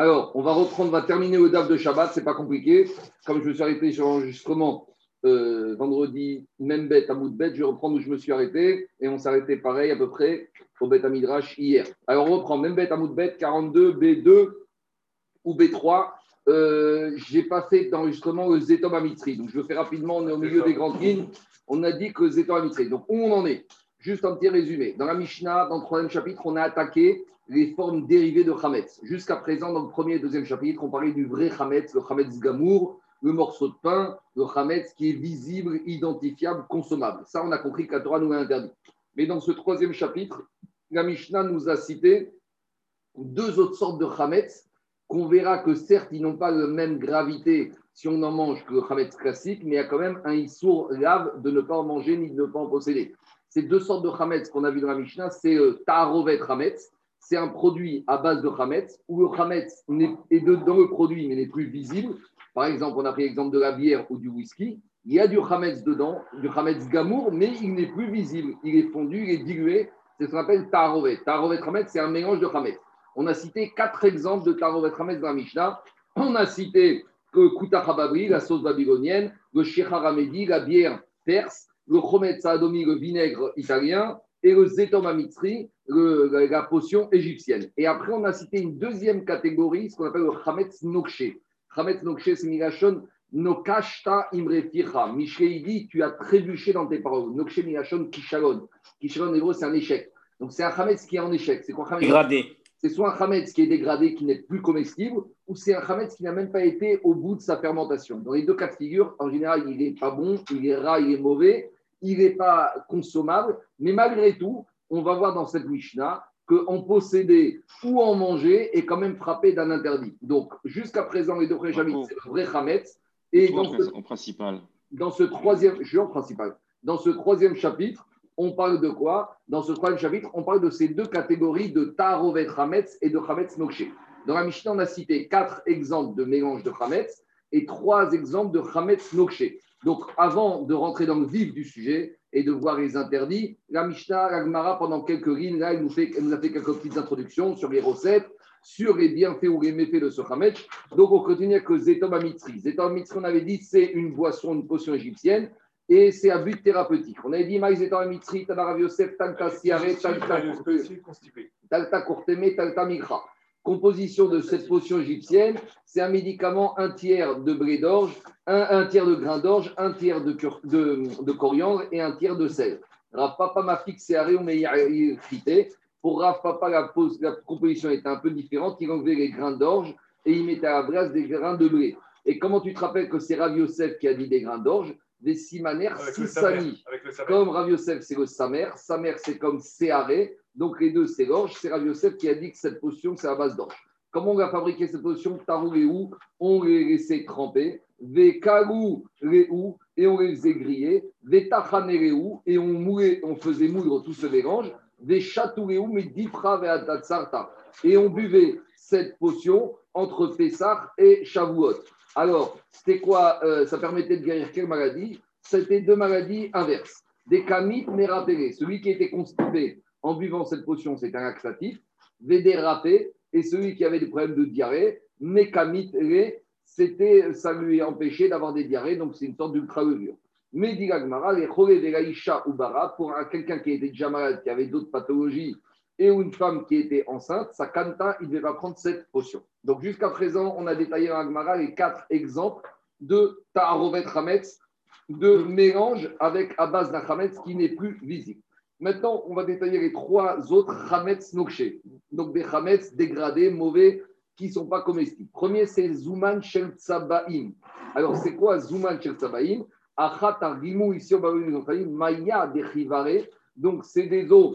Alors, on va reprendre, on va terminer le DAF de Shabbat, c'est pas compliqué. Comme je me suis arrêté sur l'enregistrement euh, vendredi, même bête à bout de bête, je vais reprendre où je me suis arrêté. Et on s'est arrêté pareil à peu près au bête à Midrash hier. Alors, on reprend même bête à bout de bête, 42, B2 ou B3. Euh, je n'ai pas fait d'enregistrement le Zetom Amitri. Donc, je le fais rapidement, on est au milieu des grandes lignes. On a dit que Zetom Amitri. Donc, où on en est? Juste un petit résumé. Dans la Mishnah, dans le troisième chapitre, on a attaqué les formes dérivées de Hametz. Jusqu'à présent, dans le premier et deuxième chapitre, on parlait du vrai Hametz, le Hametz Gamour, le morceau de pain, le Hametz qui est visible, identifiable, consommable. Ça, on a compris que la Torah nous l'a interdit. Mais dans ce troisième chapitre, la Mishnah nous a cité deux autres sortes de Hametz qu'on verra que certes, ils n'ont pas la même gravité si on en mange que le Hametz classique, mais il y a quand même un Issour lave de ne pas en manger ni de ne pas en posséder. Ces deux sortes de Hametz qu'on a vu dans la Mishnah, c'est euh, Taharovet Hametz, c'est un produit à base de Hametz, où le Hametz est dans le produit mais n'est plus visible. Par exemple, on a pris l'exemple de la bière ou du whisky. Il y a du Hametz dedans, du Hametz Gamour, mais il n'est plus visible. Il est fondu, il est dilué. C'est ce qu'on appelle Taharovet. Taharovet Hametz, c'est un mélange de Hametz. On a cité quatre exemples de Taharovet Hametz dans la Mishnah. On a cité le Kuta la sauce babylonienne, le Shecharamedi, la bière perse, le Chomet Saadomi, le vinaigre italien, et le Zetom Amitri, la potion égyptienne. Et après, on a cité une deuxième catégorie, ce qu'on appelle le Chametz Nokshe. Chametz Nokshe, c'est Migashon Nokashta Imreficha. Michel dit Tu as trébuché dans tes paroles. Nokshe Migashon Kishalon. Kishalon, hébreu, c'est un échec. Donc, c'est un Chametz qui est en échec. C'est quoi Chametz? Dégradé. C'est soit un Chametz qui est dégradé, qui n'est plus comestible, ou c'est un Chametz qui n'a même pas été au bout de sa fermentation. Dans les deux cas de figure, en général, il n'est pas bon, il est ras, il est mauvais il n'est pas consommable, mais malgré tout, on va voir dans cette Mishnah qu'en posséder ou en manger est quand même frappé d'un interdit. Donc, jusqu'à présent, les deux chapitres, c'est le vrai Hametz. Et dans ce, en principal. Dans ce troisième, je suis en principal. Dans ce troisième chapitre, on parle de quoi Dans ce troisième chapitre, on parle de ces deux catégories de Tarovet Hametz et de Hametz Nokshe. Dans la Mishnah, on a cité quatre exemples de mélange de Hametz et trois exemples de Hametz Nokshe. Donc, avant de rentrer dans le vif du sujet et de voir les interdits, la Mishnah, la Gemara, pendant quelques lignes, là, elle nous, fait, nous a fait quelques petites introductions sur les recettes, sur les bienfaits ou les méfaits de ce Hametz. Donc, on continue avec Zetom Amitri. Zetom Amitri, on avait dit, c'est une boisson, une potion égyptienne et c'est à but thérapeutique. On avait dit, Maïs Zetom Amitri, Tabarav Yosef, Talta Siare, Talta Korteme, Talta Migra composition de cette potion égyptienne, c'est un médicament, un tiers de blé d'orge, un, tiers de grain d'orge, un tiers de, de, coriandre et un tiers de sel. Rav Papa m'a fixé à. Pour Rav Papa, la, la, composition était un peu différente. Il enlevait les grains d'orge et il mettait à la brasse des grains de blé. Et comment tu te rappelles que c'est Rav Yosef qui a dit des grains d'orge? Des simanères sisani. Comme Rav Yosef, c'est le samer. Samer, c'est comme séaré. Donc les deux, c'est l'orge. C'est Rav Yosef qui a dit que cette potion, c'est à base d'orge. Comment on va fabriquer cette potion? Où On les laissait tremper. Vekalou ou et on les faisait griller. ou et on, mourait, on faisait moudre tout ce mélange. Vechatureu, mais dipra Et on buvait cette potion entre Pessah et Shavuot. Alors, c'était quoi euh, Ça permettait de guérir quelle maladie? C'était deux maladies inverses. Des kamites mérapélés. Celui qui était constipé en buvant cette potion, c'est un laxatif. Védérapé, et celui qui avait des problèmes de diarrhée, mécamite, c'était, ça lui empêchait d'avoir des diarrhées, donc c'est une sorte d'ultra-levure. Mais dit les choré ou bara, pour quelqu'un qui était déjà malade, qui avait d'autres pathologies, et une femme qui était enceinte, sa kanta, il devait pas prendre cette potion. Donc jusqu'à présent, on a détaillé dans Agmara les quatre exemples de ta'arovet hametz, de mélange avec à base d'un hametz qui n'est plus visible. Maintenant, on va détailler les trois autres Hametz Nokshe. Donc des Hametz dégradés, mauvais, qui ne sont pas comestibles. Premier, c'est Zuman Shel Tsabaim. Alors, c'est quoi Zuman Shel Tsabaim? Achat Argimou, ici au Maya Dechivare. Donc, c'est des eaux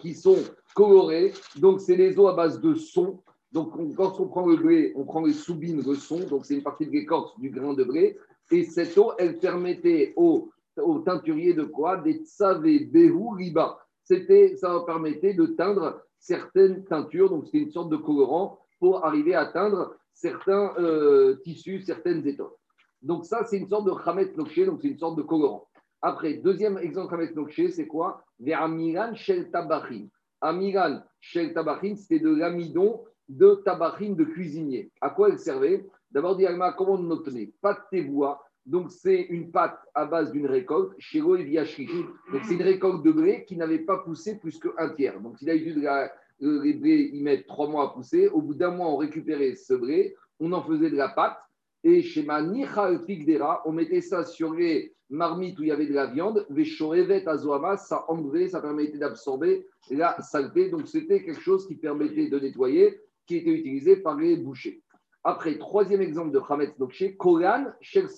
qui sont colorées. Donc, c'est des eaux à base de son. Donc, quand on prend le blé, on prend les soubines de son. Donc, c'est une partie de l'écorce du grain de blé. Et cette eau, elle permettait aux au teinturier de quoi? Des tsavé behu riba. C'était, ça permettait de teindre certaines teintures, donc c'était une sorte de colorant pour arriver à teindre certains euh, tissus, certaines étoffes. Donc ça, c'est une sorte de chamet nokché, donc c'est une sorte de colorant. Après, deuxième exemple chamet nokché, c'est quoi? Amiran shel tabachin. Amiran shel tabachin, c'était de l'amidon de tabarine de cuisinier. À quoi elle servait? D'abord, dit comment on obtenait? Pâte bois. Donc, c'est une pâte à base d'une récolte, chez et Donc, c'est une récolte de blé qui n'avait pas poussé plus qu'un tiers. Donc, il a eu de la, les blés, ils mettent trois mois à pousser. Au bout d'un mois, on récupérait ce blé, on en faisait de la pâte. Et chez Manichal Pigdera, on mettait ça sur les marmites où il y avait de la viande. Veshorevet Azoama, ça enlevait, ça permettait d'absorber la saleté. Donc, c'était quelque chose qui permettait de nettoyer, qui était utilisé par les bouchers. Après, troisième exemple de Hametz Nokche, Koran Shel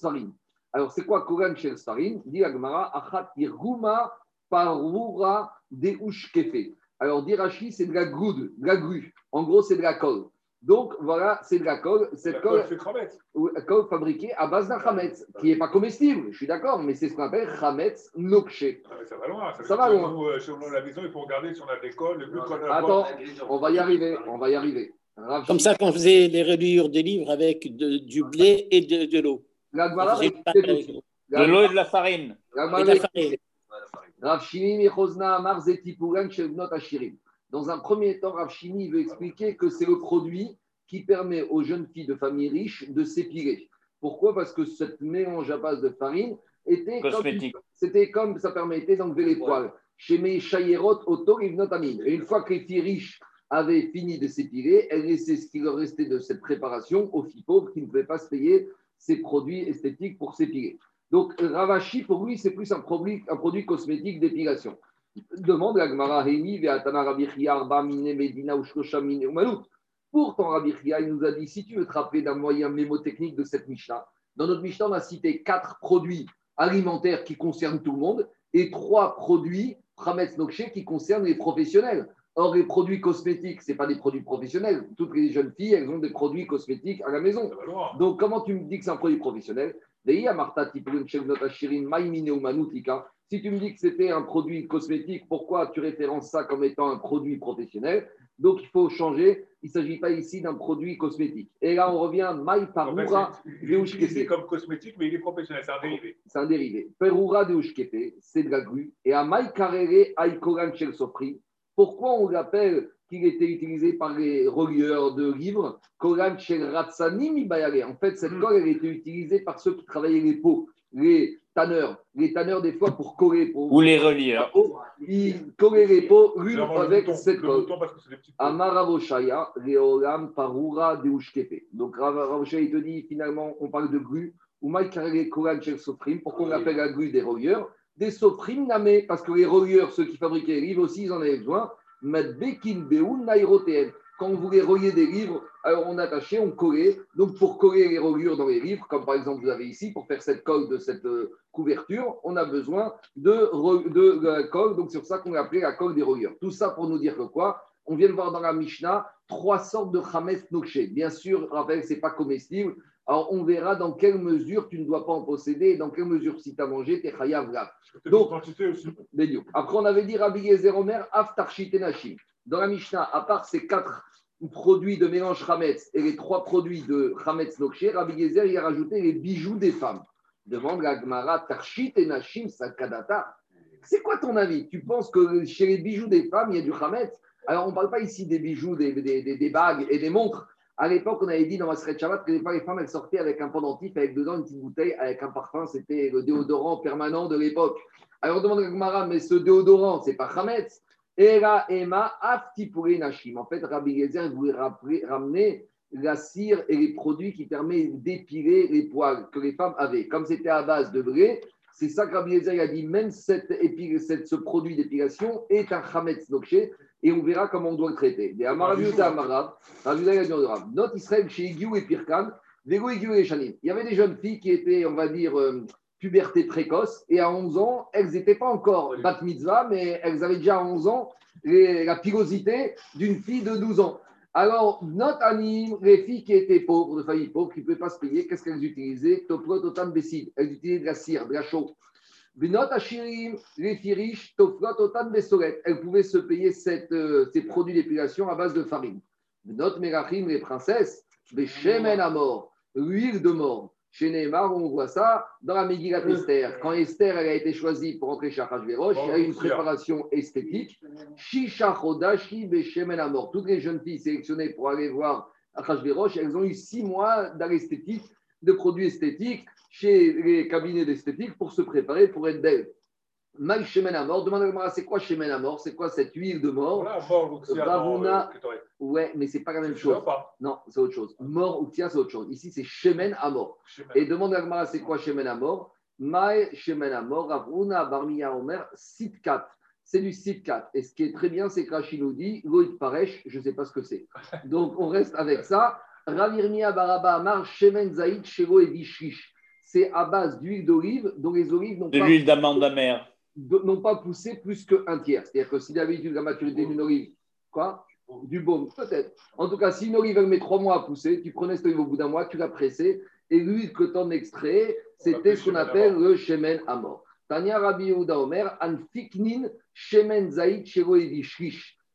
Alors, c'est quoi Koran Shel Sarin? Dit Agmara, Achat Yirguma Parura Deush Kefe. Alors, dit c'est de la goude, de la grue. En gros, c'est de la colle. Donc, voilà, c'est de la colle. Cette colle, colle fabriquée à base d'un Hametz, qui n'est pas comestible, je suis d'accord, mais c'est ce qu'on appelle Hametz Nokche. Ah, ça va loin. Ça, ça va loin. Nous, euh, chez nous, à la maison, il faut regarder si on a des colles. Attends, on va y arriver, on va y arriver. Comme ça qu'on faisait les reliures des livres avec du blé et de, de l'eau. De l'eau et de la farine. Dans un premier temps, Rav Shimi veut expliquer que c'est le produit qui permet aux jeunes filles de familles riches de s'épiler. Pourquoi? Parce que ce mélange à base de farine était cosmétique. C'était comme ça permettait d'enlever les poils. Chez mes chayerot, auto, Et une fois que les filles riches avait fini de s'épiler, elle laissait ce qui leur restait de cette préparation aux filles pauvres qui ne pouvaient pas se payer ces produits esthétiques pour s'épiler. Donc, Ravashi, pour lui, c'est plus un produit, un produit cosmétique d'épilation. Demande à Gmara Medina ou Pourtant, Rabbi il nous a dit si tu veux te rappeler d'un moyen mémotechnique de cette Mishnah, dans notre Mishnah, on a cité quatre produits alimentaires qui concernent tout le monde et trois produits, Prametz Nokshe, qui concernent les professionnels. Or, les produits cosmétiques, ce pas des produits professionnels. Toutes les jeunes filles, elles ont des produits cosmétiques à la maison. Donc, comment tu me dis que c'est un produit professionnel? Si tu me dis que c'était un produit cosmétique, pourquoi tu références ça comme étant un produit professionnel? Donc, il faut changer. Il ne s'agit pas ici d'un produit cosmétique. Et là, on revient Maï Parura C'est comme cosmétique, mais il est professionnel. C'est un dérivé. C'est un dérivé. Perura de c'est de la grue. Et à Maï Karere Aïkoran Chel Sofri, pourquoi on l'appelle qu'il était utilisé par les relieurs de livres? En fait, cette hmm. colle, elle était utilisée par ceux qui travaillaient les peaux, les tanneurs. Les tanneurs, des fois, pour coller. Pour Ou les relieurs. Ils collaient les peaux l'une avec cette colle. Amaravoshaya, Leolam, Parura, Deushkepe. Donc, Ravoshaya, il te dit, finalement, on parle de grue. Ou Maïkarele Koran Sofrim. Pourquoi on l'appelle la grue des relieurs des sofrim namé, parce que les relieurs, ceux qui fabriquaient les livres aussi, ils en avaient besoin. Quand on voulait relier des livres, alors on attachait, on collait. Donc pour coller les reliures dans les livres, comme par exemple vous avez ici, pour faire cette colle de cette euh, couverture, on a besoin de, de, la colle. Donc c'est pour ça qu'on appelé la colle des reliures. Tout ça pour nous dire que quoi? On vient de voir dans la Mishnah trois sortes de chametz noché. Bien sûr, rappel, ce n'est pas comestible. Alors, on verra dans quelle mesure tu ne dois pas en posséder et dans quelle mesure, si tu as mangé, tu es chayav Donc, après, on avait dit Rabbi Yezer Omer, Nashim. Dans la Mishnah, à part ces quatre produits de mélange Hametz et les trois produits de Hametz Nokché, Rabbi Yezer, il a rajouté les bijoux des femmes. Demande la Gemara, Tarshit et Nashim, Sakadata. C'est quoi ton avis? Tu penses que chez les bijoux des femmes, il y a du Hametz? Alors, on ne parle pas ici des bijoux, des, des, des bagues et des montres. À l'époque, on avait dit dans Masret Shabbat que les femmes, elles sortaient avec un pendentif, avec dedans une petite bouteille, avec un parfum. C'était le déodorant permanent de l'époque. Alors, on demande à Gmara, mais ce déodorant, c'est pas Hametz Era Ema Nashim. En fait, Rabbi Gezer voulait ramener la cire et les produits qui permettent d'épiler les poils que les femmes avaient. Comme c'était à base de blé, c'est ça que Rabbi Gezer a dit, même cette, cette, ce produit d'épilation est un Hametz Nokché et on verra comment on doit le traiter. Il y avait des jeunes filles qui étaient, on va dire, euh, puberté précoce, et à 11 ans, elles n'étaient pas encore bat mitzvah, mais elles avaient déjà à 11 ans la pilosité d'une fille de 12 ans. Alors, notre anime, les filles qui étaient pauvres, de famille pauvre, qui ne pouvaient pas se payer, qu'est-ce qu'elles utilisaient? Elles utilisaient de la cire, de la chaux. Elles pouvaient se payer cette, euh, ces produits d'épilation à base de farine. Notre Merachim, les princesses, des shemen à mort, l'huile de mort, Chez Neymar, on voit ça dans la Megillat Esther. Quand Esther elle a été choisie pour entrer chez Achashverosh, il y a eu une préparation esthétique. Shisha Chodashi Amor. Toutes les jeunes filles sélectionnées pour aller voir Achashverosh, elles ont eu six mois d'esthétique, de produits esthétiques chez les cabinets d'esthétique pour se préparer pour être belles. Maï Shemen Amor, demande à c'est quoi Shemen Amor? C'est quoi cette huile de mort? Voilà, mort, Ravuna- euh, que t'aurais- Ouais, mais c'est pas la même chose. pas. Non, c'est autre chose. Mort ou tiens, c'est autre chose. Ici, c'est Shemen Amor. Pas. Et demande à c'est quoi Shemen Amor? Maï Shemen Amor, Ravuna, Barmiya Omer, Sitkat. C'est du Sitkat. Et ce qui est très bien, c'est que Rachid nous dit, Loïd Paresh, je ne sais pas ce que c'est. Donc, on reste avec ça. Ravirmia Baraba Amar, Shemen Zaïd, Shelo et Vishish. C'est à base d'huile d'olive, dont les olives n'ont De pas l'huile d'amande amère. N'ont pas poussé plus qu'un tiers. C'est-à-dire que si d'habitude la maturité d'une olive, quoi Du baume, peut-être. En tout cas, si une olive elle met trois mois à pousser, tu prenais cette olive au bout d'un mois, tu l'as pressée, et l'huile que tu en extrais, c'était ce qu'on appelle le shemen amor. Tania Rabbi Yehuda Omer, an fiknin shemen zaïd.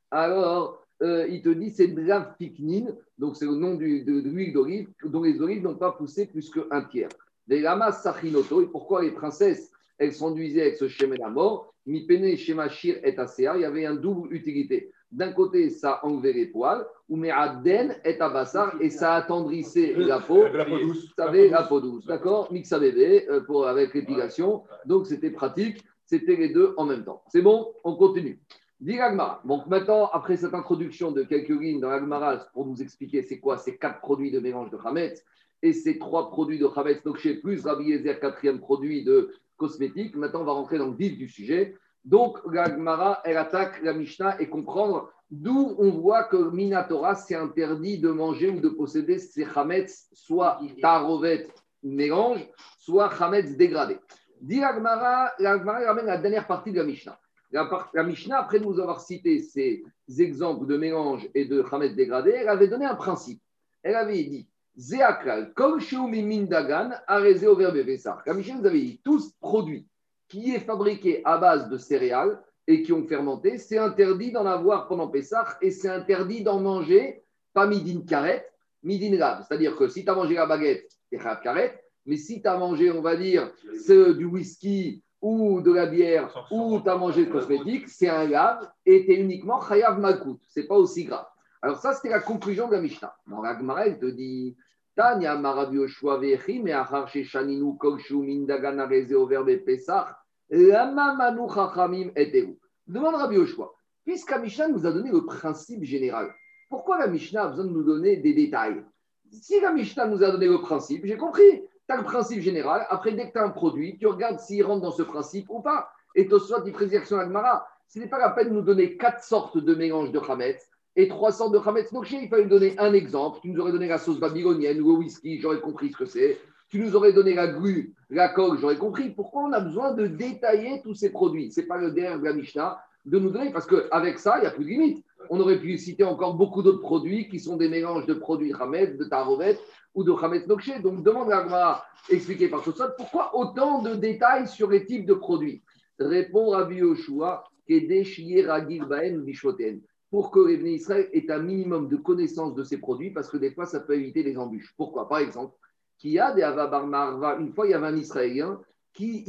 Alors, euh, il te dit c'est de la fiknin, donc c'est le nom du- de, de l'huile d'olive, dont les olives n'ont pas poussé plus qu'un tiers. Les lamas sachinoto, et pourquoi les princesses elles s'enduisaient avec ce shemen amor Mi pene shema shir et asea, il y avait une double utilité. D'un côté, ça enlevait les poils, ou mais aden et abassar, et ça attendrissait la peau. De la peau douce. Vous savez, la peau douce, d'accord Mix à bébé euh, pour, avec l'épilation. Donc, c'était pratique. C'était les deux en même temps. C'est bon On continue. Dit l'Agmara. Donc, maintenant, après cette introduction de quelques lignes dans l'Agmara pour nous expliquer c'est quoi ces quatre produits de mélange de Hametz et ces trois produits de Hametz, donc chez plus Rabbi Yezer, quatrième produit de cosmétique. Maintenant, on va rentrer dans le vif du sujet. Donc, l'Agmara, elle attaque la Mishnah et comprendre d'où on voit que Minatora, c'est interdit de manger ou de posséder ces Hametz, soit Tarovet mélange, soit Hametz dégradé. Dit l'Agmara, l'Agmara ramène la dernière partie de la Mishnah. La, par- la Mishnah, après nous avoir cité ces exemples de mélange et de Hametz dégradé, elle avait donné un principe. Elle avait dit Zéakral, comme chez Min Dagan, arrêté au verbe. La Mishnah nous avait dit tout produit qui est fabriqué à base de céréales et qui ont fermenté, c'est interdit d'en avoir pendant Pessah et c'est interdit d'en manger, pas midin karet, midin lave. C'est-à-dire que si tu as mangé la baguette, c'est chayav karet, mais si tu as mangé, on va dire, ce- du whisky ou de la bière ou tu as mangé de cosmétique, c'est un lave et tu es uniquement chayav malkout. C'est pas aussi grave. Alors ça, c'était la conclusion de la Mishnah. Dans la elle te dit Tanya Marabi Oshua Vechi, mais Achar Sheshaninu Kol Shu Min Dagan Areze Over Pesach, Lama Manu Chachamim Eteru. Demande Rabbi Yoshua, puisque la Mishnah nous a donné le principe général, pourquoi la Mishnah a besoin de nous donner des détails? Si la Mishnah nous a donné le principe, j'ai compris, tu as le principe général, après dès que tu as un produit, tu regardes s'il rentre dans ce principe ou pas. Et Tosfot, il précise sur Agmara, ce n'est pas la peine de nous donner quatre sortes de mélanges de Hametz et trois sortes de Hametz. Donc, il fallait donner un exemple. Tu nous aurais donné la sauce babylonienne ou le whisky, j'aurais compris ce que c'est. Tu nous aurais donné la grue, la coque, j'aurais compris. Pourquoi on a besoin de détailler tous ces produits Ce n'est pas le derrière de la Mishnah de nous donner, parce qu'avec ça, il n'y a plus de limite. On aurait pu citer encore beaucoup d'autres produits qui sont des mélanges de produits Hametz, de Tarovet ou de Hametz Nokché. Donc, demande à Agmara, expliqué par Tosot, pourquoi autant de détails sur les types de produits? Répond Rabbi Yoshua, Kedesh Ragil Baen Bishoten pour que les Israël aient un minimum de connaissance de ces produits, parce que des fois, ça peut éviter les embûches. Pourquoi? Par exemple, qui a des Avabar Marva, une fois, il y avait un Israélien qui,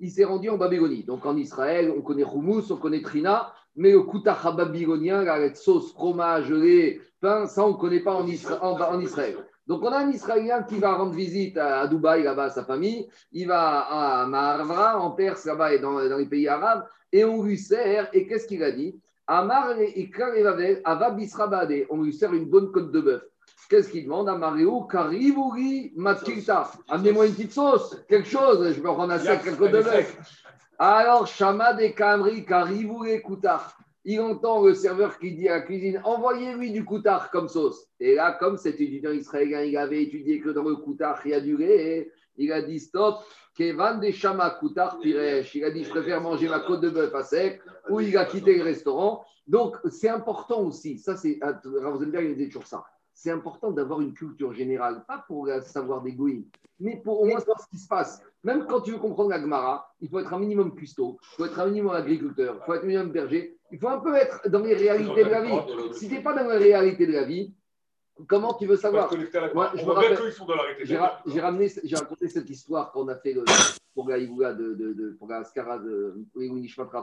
il s'est rendu en Babylonie. Donc en Israël, on connaît Hummus, on connaît Trina, mais le Koutacha babylonien, la sauce, fromage, lait, pain, ça, on ne connaît pas en, Isra- en- Israël. Donc on a un Israélien qui va rendre visite à, Dubaï, là-bas, à sa famille, il va à Maharva, en Perse, là-bas, et dans, dans les pays arabes, et on lui sert, et qu'est-ce qu'il a dit? Amar et et Vavel, Ava Bisrabade. On lui sert une bonne côte de bœuf. Qu'est-ce qu'il demande? À Mario Karivuri Matkilta. Amenez-moi une petite sauce, quelque chose. Je vais rendre un sac, quelque côte de bœuf. Alors, Shama de Kamri Karivuri Koutar. Il entend le serveur qui dit à la cuisine Envoyez-lui du Koutar comme sauce. Et là, comme cet étudiant israélien, il avait étudié que dans le Koutar, il y a du lait, il a dit Stop. Kevan de Shama Koutar Piresh. Il a dit Je préfère manger ma côte de bœuf à sec ou il a quitté le restaurant. Donc, c'est important aussi. Ça, c'est. Rosenberg, il disait toujours ça. C'est important d'avoir une culture générale, pas pour euh, savoir des mais pour au moins savoir ce qui se passe. Même quand tu veux comprendre la Gemara, il faut être un minimum cuistot, il faut être un minimum agriculteur, il faut être un minimum berger. Il faut un peu être dans les réalités de la vie. Si tu n'es pas dans les réalités de la vie, Comment tu veux savoir Moi, je me rappelle, sont dans J'ai ramené, j'ai raconté cette histoire qu'on a fait pour la de, de, de, pour la Skara de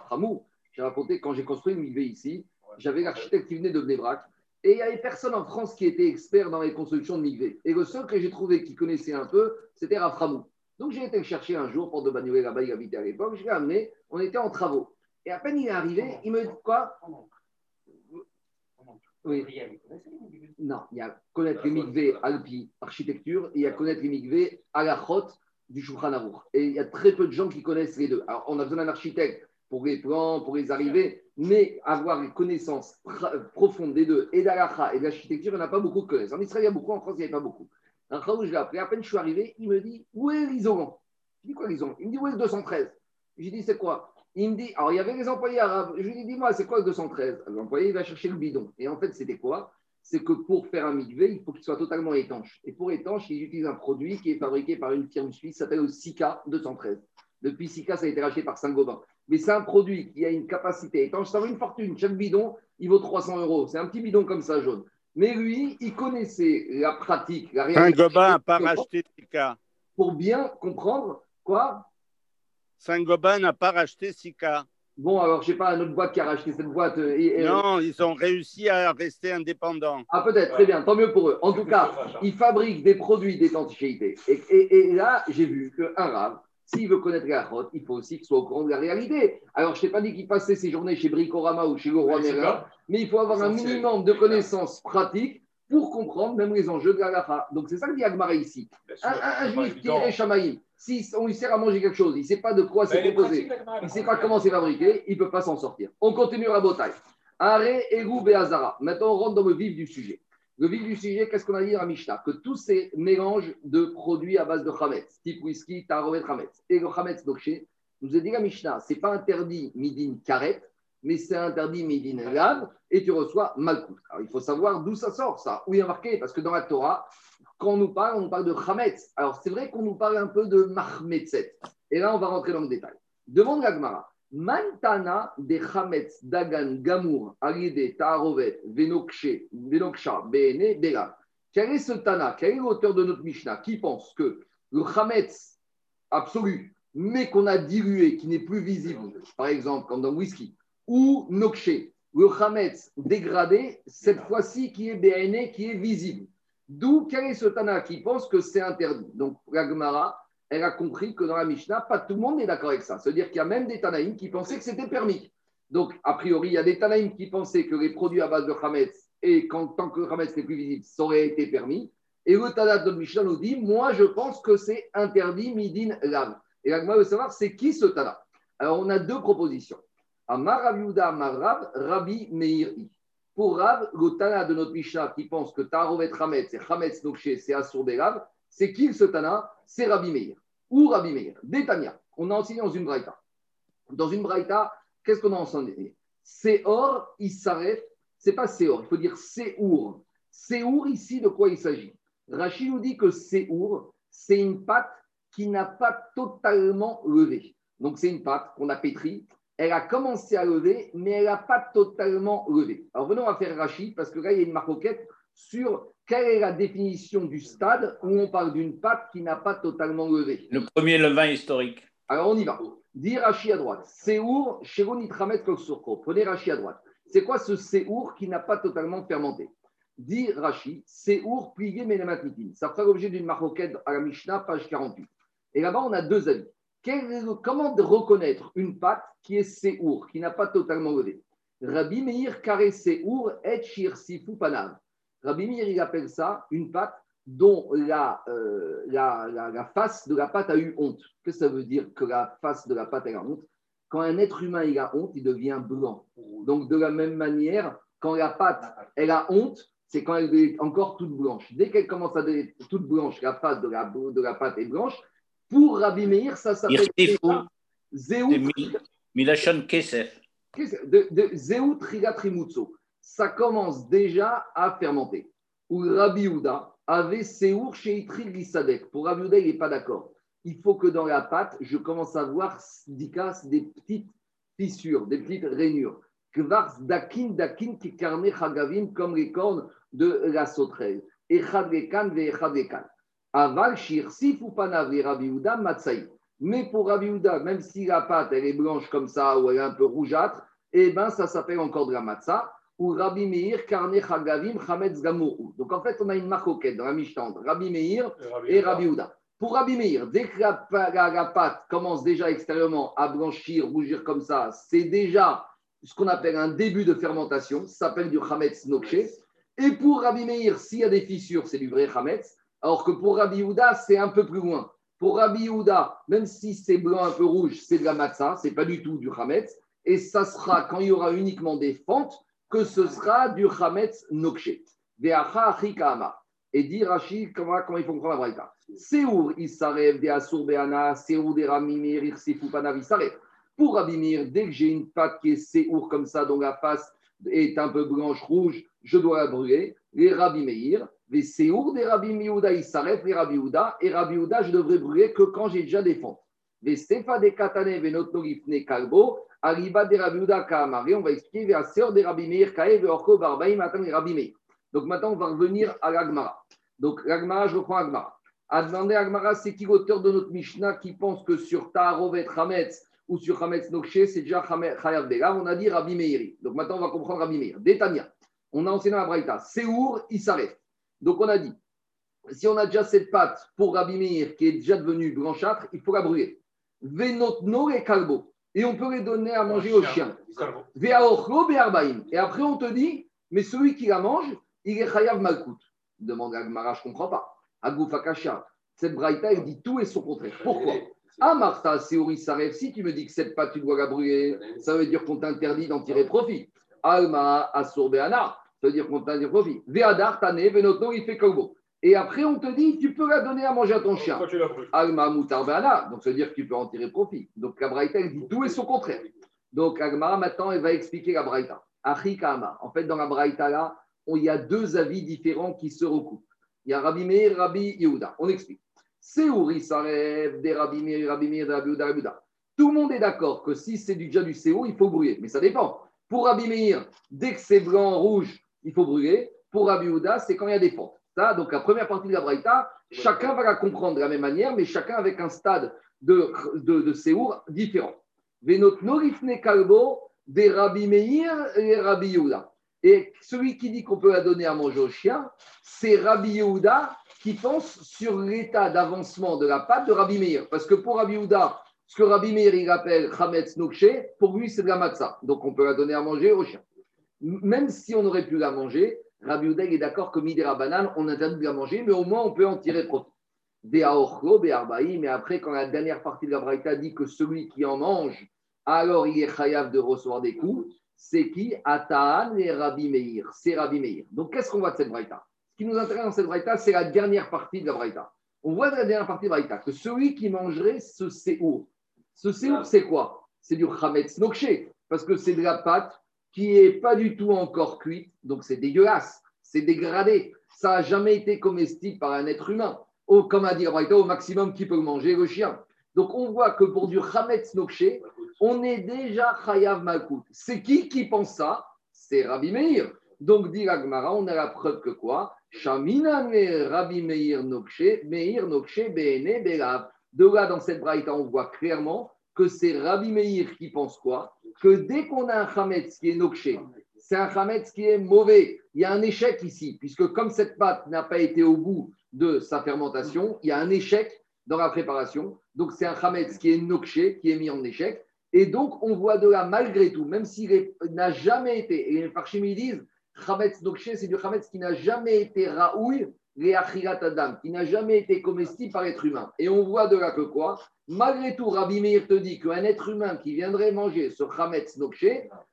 Framou. J'ai raconté quand j'ai construit une ici, j'avais l'architecte qui venait de Bnebrak et il n'y avait personne en France qui était expert dans les constructions de Migvé. Et le seul que j'ai trouvé qui connaissait un peu, c'était Raframou. Donc j'ai été le chercher un jour pour de Bagnolet là-bas, il habitait à l'époque. Je l'ai amené, on était en travaux. Et à peine il est arrivé, il me dit quoi? Oui. Non, il y a connaître les mikveh alpi architecture et il y a connaître les mikveh alachot du Shulchan Et il y a très peu de gens qui connaissent les deux. Alors, on a besoin d'un architecte pour les plans, pour les arrivées, mais avoir une connaissance profonde des deux, et d'alacha et de l'architecture, il n'y en a pas beaucoup qui connaissent. En Israël, il y a beaucoup, en France, il n'y a pas beaucoup. Un je l'ai appelé, à peine je suis arrivé, il me dit Où est l'isolant Je dis Quoi l'isolant Il me dit Où est le 213 J'ai dit C'est quoi? Il me dit, alors il y avait les employés arabes. Je lui dis, dis-moi, c'est quoi le 213 L'employé, il va chercher le bidon. Et en fait, c'était quoi? C'est que pour faire un mikvé, il faut qu'il soit totalement étanche. Et pour étanche, il utilise un produit qui est fabriqué par une firme suisse, s'appelle le Sika 213. Depuis Sika, ça a été racheté par Saint-Gobain. Mais c'est un produit qui a une capacité étanche. Ça vaut une fortune. Chaque bidon, il vaut 300 euros. C'est un petit bidon comme ça, jaune. Mais lui, il connaissait la pratique, la réalité. Saint-Gobain n'a pas racheté Sika. Pour bien comprendre, quoi? Saint-Gobain n'a pas racheté Sika. Bon, alors, je ne sais pas, une autre boîte qui a racheté cette boîte. Euh, non, ils ont réussi à rester indépendants. Ah, peut-être, très bien, tant mieux pour eux. En tout cas, ils fabriquent des produits d'étanchéité. Et, et, là, j'ai vu qu'un rave, s'il veut connaître la route, il faut aussi qu'il soit au courant de la réalité. Alors, je ne t'ai pas dit qu'il passait ses journées chez Bricorama ou chez Leroy Merlin, mais il faut avoir un minimum de connaissances pratiques pour comprendre même les enjeux de la gafa. Donc, c'est ça que dit Agmara ici. Un, juif qui est Shamaïm, si on lui sert à manger quelque chose, il ne sait pas de quoi c'est composé, il ne sait pas comment c'est fabriqué, il ne peut pas s'en sortir. On continue la bataille. Aré, Erou, Beazara. Maintenant, on rentre dans le vif du sujet. Le vif du sujet, qu'est-ce qu'on a dit à Mishnah? Que tous ces mélanges de produits à base de Hametz, type whisky, tarovet, Hametz, et le Hametz Dokché, nous a dit la Mishnah, ce n'est pas interdit midin karet, mais c'est interdit midin lave, et tu reçois malkout. Alors il faut savoir d'où ça sort, ça, où il y a marqué, parce que dans la Torah, quand on nous parle, on parle de Hametz. Alors, c'est vrai qu'on nous parle un peu de Mahmetzet. Et là, on va rentrer dans le détail. Demande l'Agmara. Mantana de Hametz Dagan Gamour Alide Ta'arovet Venokshe Venoksha Bene Bela. Quel est ce Tana? Quel est l'auteur de notre Mishnah qui pense que le Hametz absolu, mais qu'on a dilué, qui n'est plus visible, par exemple, comme dans le whisky, ou Nokshe, le Hametz dégradé, cette fois-ci qui est BNE, qui est visible. D'où quel est ce Tana qui pense que c'est interdit? Donc, la Gemara, elle a compris que dans la Mishnah, pas tout le monde est d'accord avec ça. C'est-à-dire qu'il y a même des Tanaïm qui pensaient que c'était permis. Donc, a priori, il y a des Tanaïm qui pensaient que les produits à base de Hametz, et quand, tant que le n'est plus visible, ça aurait été permis. Et le Tana de Mishnah nous dit Moi, je pense que c'est interdit, Midin Lav. Et la Gemara veut savoir c'est qui ce Tana? Alors, on a deux propositions. Amar Rav Rabbi Meiri. Pour Rav, le Tana de notre Mishnah qui pense que Tarovet Hametz et Hametz Nokshe, c'est Assur Rav, c'est qui ce Tana? C'est Rabbi Meir. Ou Rabbi Meir Détania. On a enseigné dans une Braïta. Dans une Braïta, qu'est-ce qu'on a enseigné? Seor, Isaref, c'est pas Seor, il faut dire Seour. Seour, ici, de quoi il s'agit? Rachid nous dit que Seour, c'est une pâte qui n'a pas totalement levé. Donc, c'est une pâte qu'on a pétrie elle a commencé à lever, mais elle n'a pas totalement levé. Alors venons à faire Rachid, parce que là, il y a une marcoquette sur quelle est la définition du stade où on parle d'une pâte qui n'a pas totalement levé. Le premier levain historique. Alors on y va. Dit Rachid à droite. Séour, Nitramet Koksurko. Prenez Rachid à droite. C'est quoi ce Séour qui n'a pas totalement fermenté? Dit Rachid, Séour plié Menamatmitin. Ça fera l'objet d'une marcoquette à la Mishnah, page 48. Et là-bas, on a deux avis comment reconnaître une pâte qui est séour, qui n'a pas totalement levé Rabbi Meir Kare Séour et Sifu Panav. Rabbi Meir, il appelle ça une pâte dont euh, la, la, face de la pâte a eu honte. Que ça veut dire que la face de la pâte a honte? Quand un être humain il a honte, il devient blanc. Donc de la même manière, quand la pâte elle a honte, c'est quand elle est encore toute blanche. Dès qu'elle commence à être toute blanche, la face de la, de la pâte est blanche, pour Rabbi Meir, ça s'appelle Zéout. Kesef. Zéout Rigatrimutso. Ça commence déjà à fermenter. Ou Rabbi Houda avait Séour chez Sadek. Pour Rabbi Houda, il n'est pas d'accord. Il faut que dans la pâte, je commence à voir des petites fissures, des petites rainures. Kvars dakin dakin qui carne chagavim comme les cornes de la sauterelle. Echad lekan ve echad lekan. Aval shir sifu panav Rabbi Yehuda matzaï. Mais pour Rabbi Yehuda, même si la pâte elle est blanche comme ça ou elle est un peu rougeâtre, eh ben ça s'appelle encore de la matzah. Ou Rabbi Meir karne chagavim chametz gamourou. Donc en fait, on a une marcoquette dans la Mishnah Rabbi Meir et Rabbi Yehuda. Pour Rabbi Meir, dès que la, la- la pâte commence déjà extérieurement à blanchir, rougir comme ça, c'est déjà ce qu'on appelle un début de fermentation. Ça s'appelle du chametz nokshe. Et pour Rabbi Meir, s'il y a des fissures, c'est du vrai chametz. Alors que pour Rabbi Yehuda, c'est un peu plus loin. Pour Rabbi Yehuda, même si c'est blanc un peu rouge, c'est de la matzah, c'est pas du tout du chametz. Et ça sera quand il y aura uniquement des fentes que ce sera du chametz nokshe. Ve'acha achi ka'ama. Et dit Rachid, comment, comment il faut comprendre la braïta Séour, Issarev, de Asur Beana, Séour, de Ramimir, Panav, Issarev. Pour Rabimir, dès que j'ai une pâte qui est Séour comme ça, dont la face est un peu blanche, rouge, je dois la brûler. Les Rabbi Séour des Rabbi Miouda, Issarev, les Rabbi Ouda, et Rabbi Ouda, je devrais brûler que quand j'ai déjà des fentes. Les Stefa de Katane, Venotno Gifne Kalbo, Arriba de Rabbi Ouda Kaamare, on va expliquer, vers Séour des Rabbi Meir, Kae, Veorko, Barbaï, Matan, Rabbi Meir. Donc maintenant, on va revenir à l'Agmara. Donc l'Agmara, je reprends l'Agmara. A demandé à Agmara, c'est qui l'auteur de notre Mishnah qui pense que sur Taharovet Hametz ou sur Hametz Nokshe, c'est déjà Chayav Bela On a dit Rabbi Meiri. Donc maintenant, on va comprendre Rabbi Meir. Détania. On a enseigné à Braïta. Séour, il s'arrête. Donc on a dit, si on a déjà cette pâte pour Rabbi Meir qui est déjà devenue blanchâtre, il faut la brûler. Venotno et Kalbo. Et on peut les donner à manger aux chiens. Et après, on te dit, mais celui qui la mange, il est chayav malkout. Demande à Agmara, je ne comprends pas. Agoufakasha. Cette braïta, elle dit tout et son contraire. Pourquoi? Amarta, Seori Saref, si tu me dis que cette pâte, tu dois la brûler, ça veut dire qu'on t'interdit d'en tirer profit. Alma, Asur Dire qu'on t'interdit profit. Ve'adar, Tane, Venotno, il fait Kobo. Et après, on te dit, tu peux la donner à manger à ton chien. Alma Mutarbana, donc ça veut dire que tu peux en tirer profit. Donc la Braïta, elle dit tout et son contraire? Donc Agmara, maintenant, elle va expliquer la Braïta. Achikama. En fait, dans la Braïta, là, on- il y a deux avis différents qui se recoupent. Il y a Rabbi Meir, Rabbi Yehuda. On explique. Séouri Sarev, des Rabbi Meir, Rabbi Meir, Rabbi Yehuda, Rabbi Yehuda. Tout le monde est d'accord que si c'est déjà du CO, il faut brûler. Mais ça dépend. Pour Rabbi Meir, dès que c'est blanc, rouge, il faut brûler. Pour Rabbi Yehuda, c'est quand il y a des fentes. Ça, donc la première partie de la Braïta, chacun va la comprendre de la même manière, mais chacun avec un stade de, de, de séour différent. Kalbo des Rabbi Meir et Rabbi Yehuda. Et celui qui dit qu'on peut la donner à manger au chien, c'est Rabbi Yehuda qui pense sur l'état d'avancement de la pâte de Rabbi Meir. Parce que pour Rabbi Yehuda, ce que Rabbi Meir il appelle Chametz Nokshe, pour lui c'est de la matzah. Donc on peut la donner à manger au chien. Même si on aurait pu la manger, Rabbi il est d'accord que Midera Banane, on interdit de la manger, mais au moins on peut en tirer profit. Be'aorcho, be'arbaï, mais après, quand la dernière partie de la Braïta dit que celui qui en mange, alors il est chayav de recevoir des coups, c'est qui? Ataan et Rabbi Meir. C'est Rabbi Meir. Donc qu'est-ce qu'on voit de cette Braïta? Ce qui nous intéresse dans cette Braïta, c'est la dernière partie de la Braïta. On voit de la dernière partie de la Braïta que celui qui mangerait ce séour, ce séour, c'est quoi? C'est du chametz nokshe, parce que c'est de la pâte qui n'est pas du tout encore cuite, donc c'est dégueulasse, c'est dégradé. Ça n'a jamais été comestible par un être humain. Au, comme a dit au maximum qui peut manger, le chien? Donc on voit que pour du chametz nokshe, on est déjà chayav malkout. C'est qui qui pense ça? C'est Rabbi Meir. Donc dit la Gemara, on a la preuve que quoi? Rabbi Meir Meir belav. De là, dans cette braïta, on voit clairement que c'est Rabbi Meir qui pense quoi? Que dès qu'on a un chametz qui est nokshe, c'est un chametz qui est mauvais. Il y a un échec ici, puisque comme cette pâte n'a pas été au bout de sa fermentation, il y a un échec dans la préparation. Donc c'est un chametz qui est nokshe, qui est mis en échec. Et donc on voit de là, malgré tout, même s'il n'a jamais été, et les parchim ils disent, chametz nokshe, c'est du chametz qui n'a jamais été raoui, qui n'a jamais été comestible par l'être humain. Et on voit de là que quoi? Malgré tout, Rabbi Meir te dit qu'un être humain qui viendrait manger ce chametz nokshe,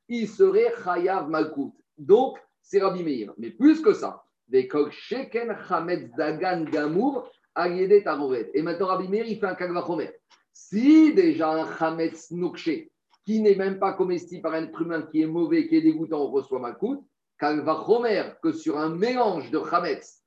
il serait chayav malkout. Donc, c'est Rabbi Meir. Mais plus que ça, des sheken chametz dagan gamour ayede taroret. Et maintenant, Rabbi Meir, il fait un kagvachomer. Si déjà un chametz nokshe, qui n'est même pas comestible par un être humain, qui est mauvais, qui est dégoûtant, on reçoit malkout, kagvachomer, que sur un mélange de chametz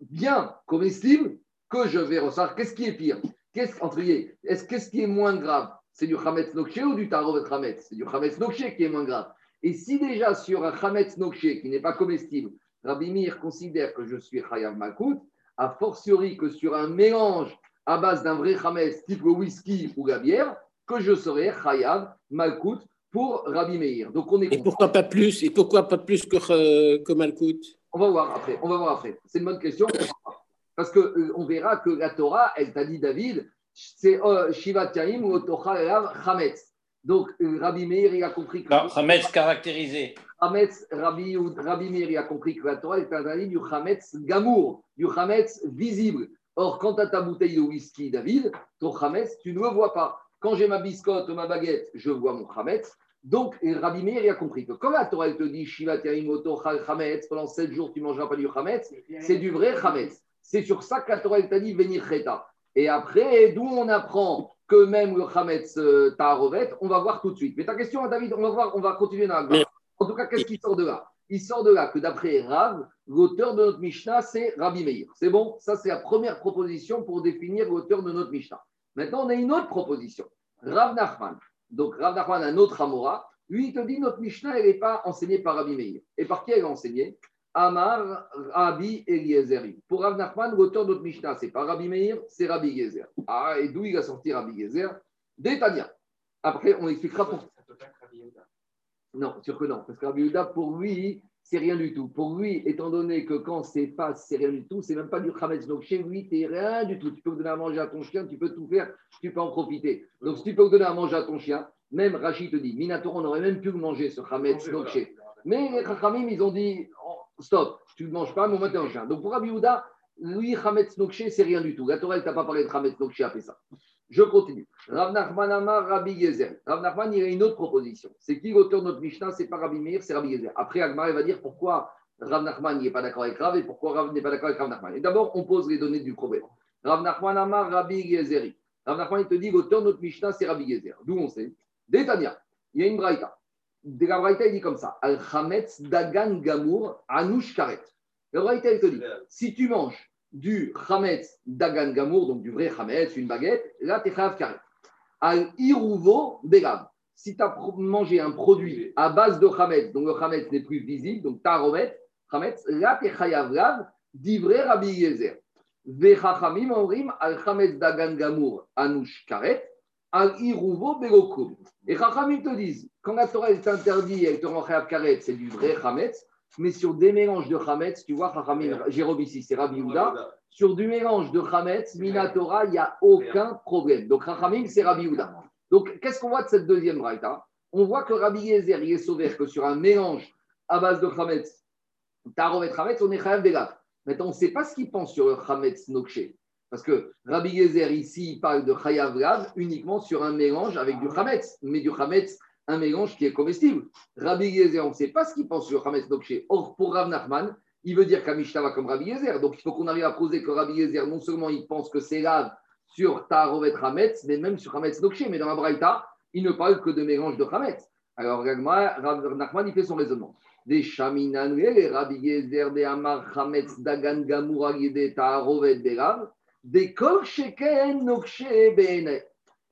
bien comestible, que je vais recevoir. Qu'est-ce qui est pire? Qu'est-ce entre est-ce qu'est-ce qui est moins grave C'est du chametz nokshe ou du tarovet chametz C'est du chametz nokshe qui est moins grave. Et si déjà sur un chametz nokshe qui n'est pas comestible, Rabbi Meir considère que je suis Chayav Malkout, a fortiori que sur un mélange à base d'un vrai Hametz type le whisky ou la bière, que je serai Chayav Malkout pour Rabbi Meir. Donc on est Et pourquoi pas plus? Et pourquoi pas plus que, euh, que Malkout? On va voir après. On va voir après. C'est une bonne question. Parce qu'on on verra que la Torah, elle t'a dit, David, c'est euh, Shiva Tiaim ou Otocha Elav Chametz. Donc euh, Rabbi Meir, il a compris que. Non, Hametz caractérisé. Hametz, Rabbi, Rabbi Meir, il a compris que la Torah est interdite du Hametz Gamour, du Hametz visible. Or, quand tu as ta bouteille de whisky, David, ton Hametz, tu ne le vois pas. Quand j'ai ma biscotte ou ma baguette, je vois mon Hametz. Donc, Rabbi Meir, a compris que quand la Torah elle te dit Shiva Terim Oto Chametz, pendant 7 jours, tu ne mangeras pas du Hametz, c'est du vrai Hametz. C'est sur ça que la Torah t'a dit venir Cheta. Et après, d'où on apprend que même le Hametz euh, Taharovet, on va voir tout de suite. Mais ta question, David, on va voir, on va continuer dans la En tout cas, qu'est-ce qui sort de là? Il sort de là que d'après Rav, l'auteur de notre Mishnah, c'est Rabbi Meir. C'est bon? Ça, c'est la première proposition pour définir l'auteur de notre Mishnah. Maintenant, on a une autre proposition. Rav Nachman. Donc, Rav Nachman, un autre Amora, lui, il te dit notre Mishnah, elle n'est pas enseignée par Rabbi Meir. Et par qui elle est enseignée Amar Rabbi Eliezer. Pour Rav Nachman, l'auteur de notre Mishnah, c'est pas Rabbi Meir, c'est Rabbi Gezer. Ah, et d'où il a sorti Rabbi Gezer? D'Etania. Après, on expliquera pour. Non, sûr que non. Parce que Rabbi Yehuda, pour lui, c'est rien du tout. Pour lui, étant donné que quand c'est pas, c'est rien du tout, c'est même pas du Khametz. Donc chez lui, tu rien du tout. Tu peux donner à manger à ton chien, tu peux tout faire, tu peux en profiter. Donc si tu peux donner à manger à ton chien, même Rachid te dit, Minator, on aurait même pu le manger, ce Khametz chez. Mais les Chachamim, ils ont dit oh, stop, tu ne manges pas, mais on va un chien. Donc pour Rabbi Yehuda, lui, Chametz Nokché, c'est rien du tout. La Torah, elle t'a pas parlé de Chametz Nokché, a fait ça. Je continue. Rav Nachman Amar, Rabbi Gezer. Rav Nachman, il a une autre proposition. C'est qui l'auteur de notre Mishnah? C'est pas Rabbi Meir, c'est Rabbi Gezer. Après, Agmar, va dire pourquoi Rav Nachman n'est pas d'accord avec Rav et pourquoi Rav n'est pas d'accord avec Rav Nachman. Et d'abord, on pose les données du problème. Rav Nachman Amar, Rabbi Gezeri. Rav Nachman, il te dit l'auteur de notre Mishnah, c'est Rabbi Gezer. D'où on sait Détania. Il y a une braïta. De la braïta, il dit comme ça Al Chametz Dagan Gamour Anouch Karet. La braïta, il te dit si tu manges du Chametz Dagan Gamour, donc du vrai Chametz, une baguette, là, tu Karet. Al Iruvo Begam. Si tu as mangé un produit à base de Chametz, donc le Chametz n'est plus visible, donc remettre Chametz, là, tu es Chayav d'ivré Rabbi Yezer. Vechachamim Orim Al Chametz Dagan Gamour Anouch Karet. Al Iruvo Begokum. Et Chachamim te disent, quand la Torah t'interdit, elle te rend Karet, c'est du vrai Chametz, mais sur des mélanges de Chametz, tu vois, Jérôme ici, c'est Rabbi Houda, sur du mélange de Chametz, Minatora, il n'y a aucun problème. Donc Chachamim, c'est Rabbi Houda. Donc qu'est-ce qu'on voit de cette deuxième braïta? On voit que Rabbi Yezer, il est sauvé que sur un mélange à base de Chametz, Taromet Chametz, on est Chayav Begav. Maintenant, on ne sait pas ce qu'il pense sur le Chametz Nokshe. Parce que Rabbi Yezer, ici, il parle de Chayav Lav uniquement sur un mélange avec du Chametz, mais du Chametz, un mélange qui est comestible. Rabbi Yezer, on ne sait pas ce qu'il pense sur le Chametz Nokshe. Or, pour Rav Nachman, il veut dire qu'Amishta va comme Rabbi Yezer. Donc, il faut qu'on arrive à poser que Rabbi Yezer, non seulement il pense que c'est lave sur Tarovet Chametz, mais même sur Chametz Nokshe. Mais dans la Braïta, il ne parle que de mélange de Chametz. Alors, Rav Nachman, il fait son raisonnement. Des Shaminan, les Rabbi Yezer, des Amar Chametz, Dagan Tarovet des.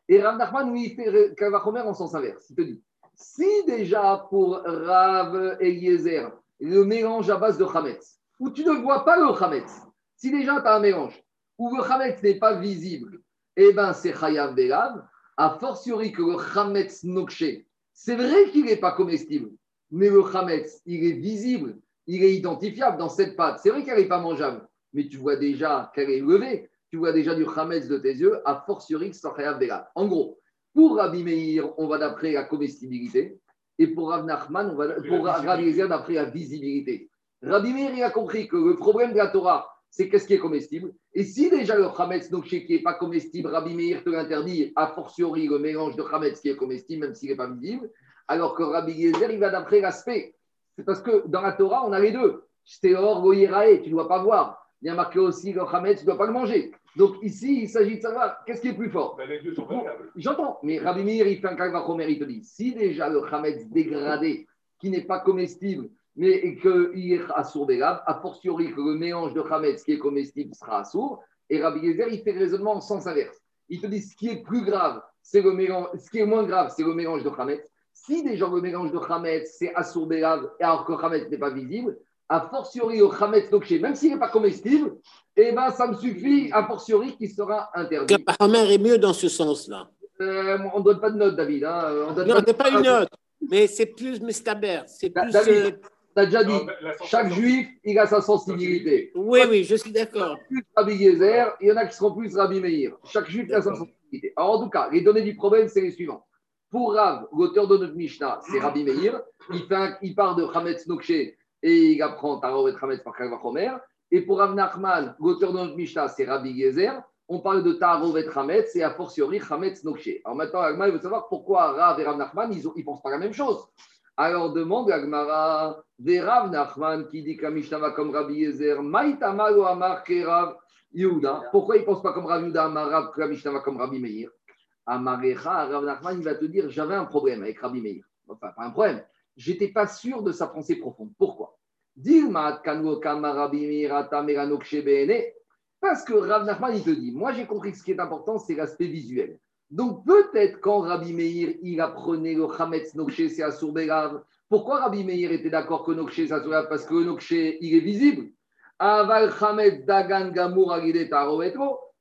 Et Rav Nachman, lui, il fait Kavachomer en sens inverse. Il te dit si déjà pour Rav Eliezer, le mélange à base de Chametz, où tu ne vois pas le Chametz, si déjà tu as un mélange où le Chametz n'est pas visible, eh bien c'est Chayav Belav, a fortiori que le Chametz Nokshe, c'est vrai qu'il n'est pas comestible, mais le Chametz, il est visible, il est identifiable dans cette pâte. C'est vrai qu'elle n'est pas mangeable, mais tu vois déjà qu'elle est levée, tu vois déjà du Chametz de tes yeux, a fortiori que c'est Chayav Belav. En gros, pour Rabbi Meir, on va d'après la comestibilité. Et pour Rav Nachman, on va, pour Rabbi d'après la visibilité. Rabbi Meir, il a compris que le problème de la Torah, c'est qu'est-ce qui est comestible. Et si déjà le Nokshe qui n'est pas comestible, Rabbi Meir te l'interdit, a fortiori le mélange de Chametz qui est comestible, même s'il n'est pas visible, alors que Rabbi Eliezer, il va d'après l'aspect. C'est parce que dans la Torah, on a les deux. Stéor, Goyerae, tu ne dois pas voir. Il y a marqué aussi le Chametz, tu ne dois pas le manger. Donc ici, il s'agit de savoir qu'est-ce qui est plus fort? Ben, les deux sont valables. J'entends, mais Rabbi Meir, il fait un calvachomer, il te dit si déjà le Hametz dégradé, qui n'est pas comestible, mais qu'il est assourd a fortiori que le mélange de Hametz qui est comestible sera assourd, et Rabbi Yezer, il fait le raisonnement en sens inverse. Il te dit ce qui est plus grave, c'est le mélange, ce qui est moins grave, c'est le mélange de Hametz. Si déjà le mélange de Hametz, c'est assourd et alors que Hametz n'est pas visible, a fortiori au Hametz Nokché, même s'il n'est pas comestible, eh ben, ça me suffit, a fortiori, qu'il sera interdit. Hamer est mieux dans ce sens-là. Euh, on ne donne pas de note, David. Hein. On donne non, pas, pas une note, mais c'est plus Mestaber. C'est plus. David, euh... tu as déjà dit, chaque juif, il a sa sensibilité. Oui, oui, je suis d'accord. Plus Rabbi Gezer, il y en a qui seront plus Rabbi Meir. Chaque juif a sa sensibilité. Alors, en tout cas, les données du problème, c'est les suivantes. Pour Rav, l'auteur de notre Mishnah, c'est Rabbi Meir. Il, fait un, il part de Hametz Nokche et il apprend Tarot et Hametz par Kalvachomer. Et pour Rav Nachman, l'auteur de notre Mishnah, c'est Rabbi Gezer. On parle de Tarot et Hametz et a fortiori Hametz Nokche. Alors maintenant, Agma, il veut savoir pourquoi Rav et Rav Nachman, ils ne pensent pas la même chose. Alors demande Agmara, Rav Nachman qui dit qu'un Mishnah va comme Rabbi Yezer, Maïtama ou Amar Rav Yehuda. Pourquoi il ne pense pas comme Rabbi Yehuda, Amar que Mishnah comme Rabbi Meir? Amarecha, Rav Nachman, il va te dire j'avais un problème avec Rabbi Meir. Enfin, pas un problème. J'étais pas sûr de sa pensée profonde. Pourquoi? Parce que Rav Nachman, il te dit moi j'ai compris que ce qui est important, c'est l'aspect visuel. Donc peut-être quand Rabbi Meir, il apprenait le Hametz Nokché, c'est Asur. Pourquoi Rabbi Meir était d'accord que Nokché, c'est Asur Parce que Nokché, il est visible. Aval Hametz Dagan Gamour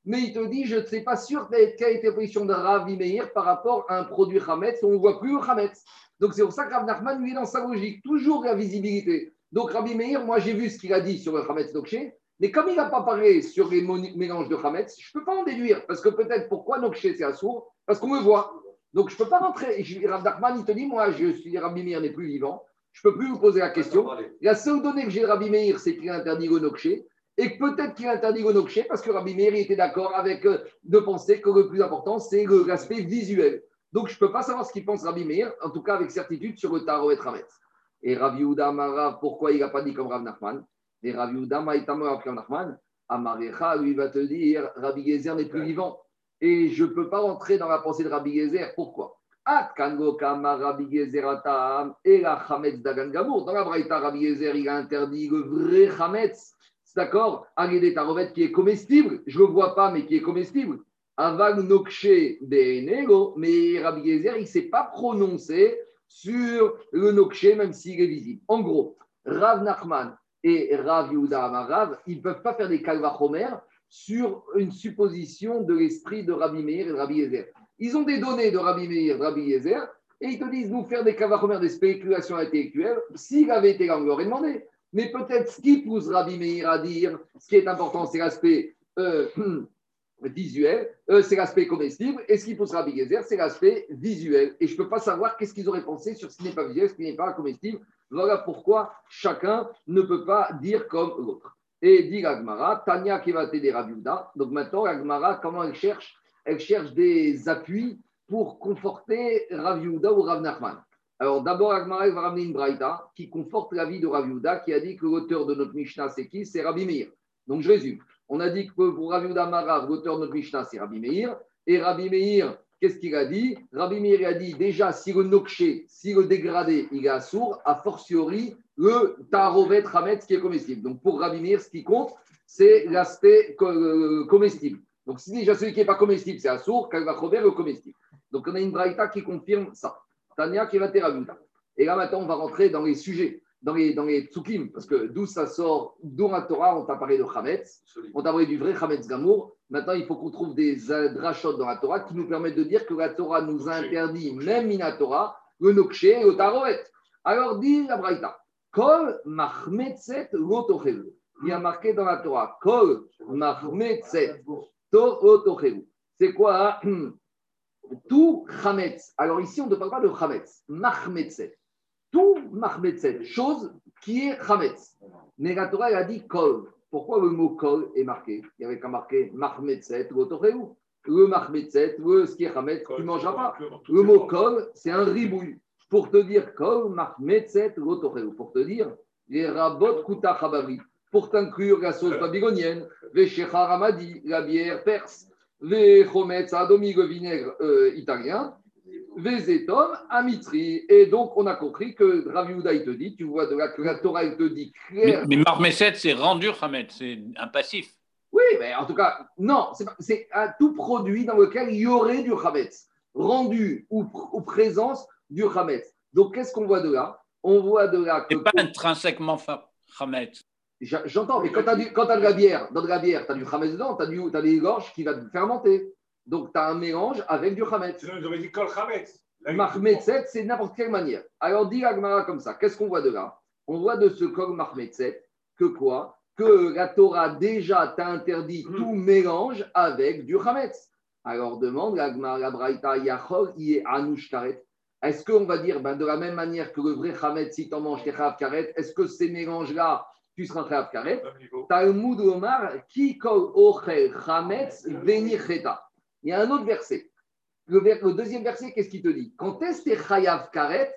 mais il te dit, je ne sais pas sûr quelle était la position de Rabbi Meir par rapport à un produit Hametz, on ne voit plus le Hametz. Donc c'est pour ça que Rav Nachman, lui, est dans sa logique, toujours la visibilité. Donc Rabbi Meir, moi j'ai vu ce qu'il a dit sur le Hametz Nokché, mais comme il n'a pas parlé sur les mélanges de Hametz, je ne peux pas en déduire. Parce que peut-être pourquoi Nokché c'est assourd? Parce qu'on me voit. Donc je ne peux pas rentrer. Rav Nachman, il te dit, moi je suis Rabbi Meir n'est plus vivant. Je ne peux plus vous poser la question. La seule donnée que j'ai de Rabbi Meir, c'est qu'il a interdit le Nokché. Et peut-être qu'il interdit le Nokché parce que Rabbi Meir était d'accord avec euh, de penser que le plus important, c'est l'aspect visuel. Donc je ne peux pas savoir ce qu'il pense Rabbi Meir, en tout cas avec certitude, sur le Taro et Tramet. Et Rabbi Uda Mara, pourquoi il n'a pas dit comme Rav Nachman? Et Rabbi Uda Maïtama Rav Nachman, Amarecha, lui va te dire Rabbi Gezer n'est plus vivant. Et je ne peux pas rentrer dans la pensée de Rabbi Gezer. Pourquoi? At Kango Kama Rabbi Gezer Atam et la Chametz Dagan Gamour. Dans la Braïta, Rabbi Gezer, il a interdit le vrai Chametz d'accord? Agédé tarovet qui est comestible, je ne le vois pas, mais qui est comestible. Aval nokshe be'enego, mais Rabbi Gezer, il ne s'est pas prononcé sur le nokshe, même s'il est visible. En gros, Rav Nachman et Rav Yehuda Amarav, ils ne peuvent pas faire des kalvachomer sur une supposition de l'esprit de Rabbi Meir et de Rabbi Yezer. Ils ont des données de Rabbi Meir et de Rabbi Yezer, et ils te disent nous faire des kalvachomer, des spéculations intellectuelles. S'il avait été là, on lui aurait demandé. Mais peut-être ce qui pousse Rabbi Meir à dire, ce qui est important, c'est l'aspect euh, visuel, euh, c'est l'aspect comestible, et ce qui pousse Rabbi Gezer, c'est l'aspect visuel. Et je ne peux pas savoir qu'est-ce qu'ils auraient pensé sur ce qui n'est pas visuel, ce qui n'est pas comestible. Voilà pourquoi chacun ne peut pas dire comme l'autre. Et dit l'Agmara, Tania qui va t'aider Rabiuda. Donc maintenant, l'Agmara, comment elle cherche? Elle cherche des appuis pour conforter Raviuda ou Rav Nachman. Alors d'abord, Agmarek va ramener une braïta qui conforte l'avis de Rav qui a dit que l'auteur de notre Mishnah, c'est qui? C'est Rabbi Meir. Donc je résume. On a dit que pour Rav Marav, l'auteur de notre Mishnah, c'est Rabbi Meir. Et Rabbi Meir, qu'est-ce qu'il a dit? Rabbi Meir a dit déjà, si le nokché, si le dégradé, il est sourd, a fortiori le tarovet rametz qui est comestible. Donc pour Rabbi Meir, ce qui compte, c'est l'aspect euh, comestible. Donc si déjà celui qui n'est pas comestible, c'est assour, qu'elle va le comestible. Donc on a une braïta qui confirme ça. Tania Et là, maintenant, on va rentrer dans les sujets, dans les, dans les tsukim, parce que d'où ça sort, d'où la Torah, on t'a parlé de Hametz, on t'a parlé du vrai Hametz Gamour. Maintenant, il faut qu'on trouve des drachot dans la Torah qui nous permettent de dire que la Torah nous a interdit, même in Torah, le Nokshe et le Taroet. Alors, dit la Braïta, Kol Mahmetzet Lotochelu. Il y a marqué dans la Torah, Kol Mahmetzet Lotochelu. C'est quoi hein? tout Hametz. Alors ici, on ne parle pas de Hametz, Mahmetzet. Tout Mahmetzet, chose qui est Hametz. Mais la Torah, elle a dit Kol. Pourquoi le mot Kol est marqué? Il y avait qu'à marquer Mahmetzet ou Le ce qui est Hametz, tu ne mangeras pas. Le mot Kol, c'est un ribouille. Pour te dire Kol, Mahmetzet, Pour te dire les rabot Kuta Pour t'inclure la sauce babylonienne, Veshecha Ramadi, la bière perse les chometz adomi, le vinaigre euh, italien, Vezetom, Amitri. Et donc, on a compris que Rav il te dit, tu vois, de la, que la Torah, il te dit clair. Mais, mais Marmeset, c'est rendu Hamet, c'est un passif. Oui, mais en tout cas, non, c'est un tout produit dans lequel il y aurait du Hametz, rendu ou, ou présence du Hametz. Donc, qu'est-ce qu'on voit de là? On voit de là que. C'est pas intrinsèquement Hametz. J'entends, mais quand tu as, de la bière, dans de la bière, tu as du Hametz dedans, tu as, as des gorges qui va te fermenter. Donc tu as un mélange avec du Hametz. Sinon, ils auraient dit Kol Hametz. Mahmetzet, c'est n'importe quelle manière. Alors, dit Agmara comme ça. Qu'est-ce qu'on voit de là? On voit de ce kol Mahmetzet que quoi? Que la Torah déjà t'a interdit Mhm. tout mélange avec du Hametz. Alors, demande la Braïta, Yachol, y est Anouch Karet. Est-ce qu'on va dire, ben, de la même manière que le vrai Hametz, si tu en manges, t'es Chayav Karet, est-ce que ces mélanges-là, tu seras Chayav Karet? Talmud Omar, qui kol ochel chametz venicheta. Il y a un autre verset. Le, ver- le deuxième verset, qu'est-ce qu'il te dit? Quand est-ce que chayav karet?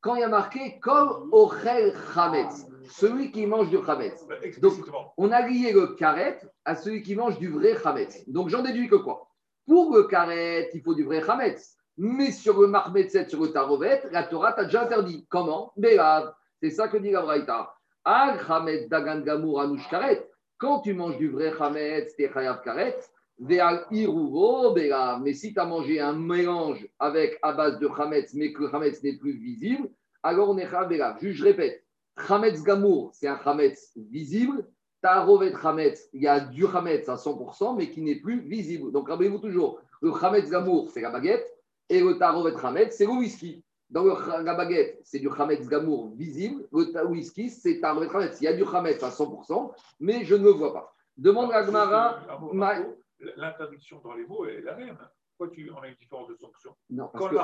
Quand il y a marqué kol ochel chametz, celui qui mange du chametz. Bah, Explicitement. On a lié le karet à celui qui mange du vrai chametz. Donc j'en déduis que quoi? Pour le karet, il faut du vrai chametz. Mais sur le marmetzet, sur le tarovet, la Torah t'a déjà interdit. Comment? Bélav. C'est ça que dit la Braïta. Ag chametz dagan gamour anouch karet. Quand tu manges du vrai chametz, t'es chayav karet. Mais si tu as mangé un mélange avec à base de chametz, mais que le chametz n'est plus visible, alors on est. Juste, je répète. Chametz gamour, c'est un chametz visible. Tarovet chametz, il y a du chametz à 100%, mais qui n'est plus visible. Donc, rappelez-vous toujours, le chametz gamour, c'est la baguette, et le tarovet chametz, c'est le whisky. Dans le, la baguette, c'est du chametz gamour visible. Le whisky, c'est tarovet chametz. Il y a du chametz à 100%, mais je ne le vois pas. Demande à Gmara. L'interdiction dans les mots est la même. Pourquoi tu, on a une différence de sanction Non, parce Quand que-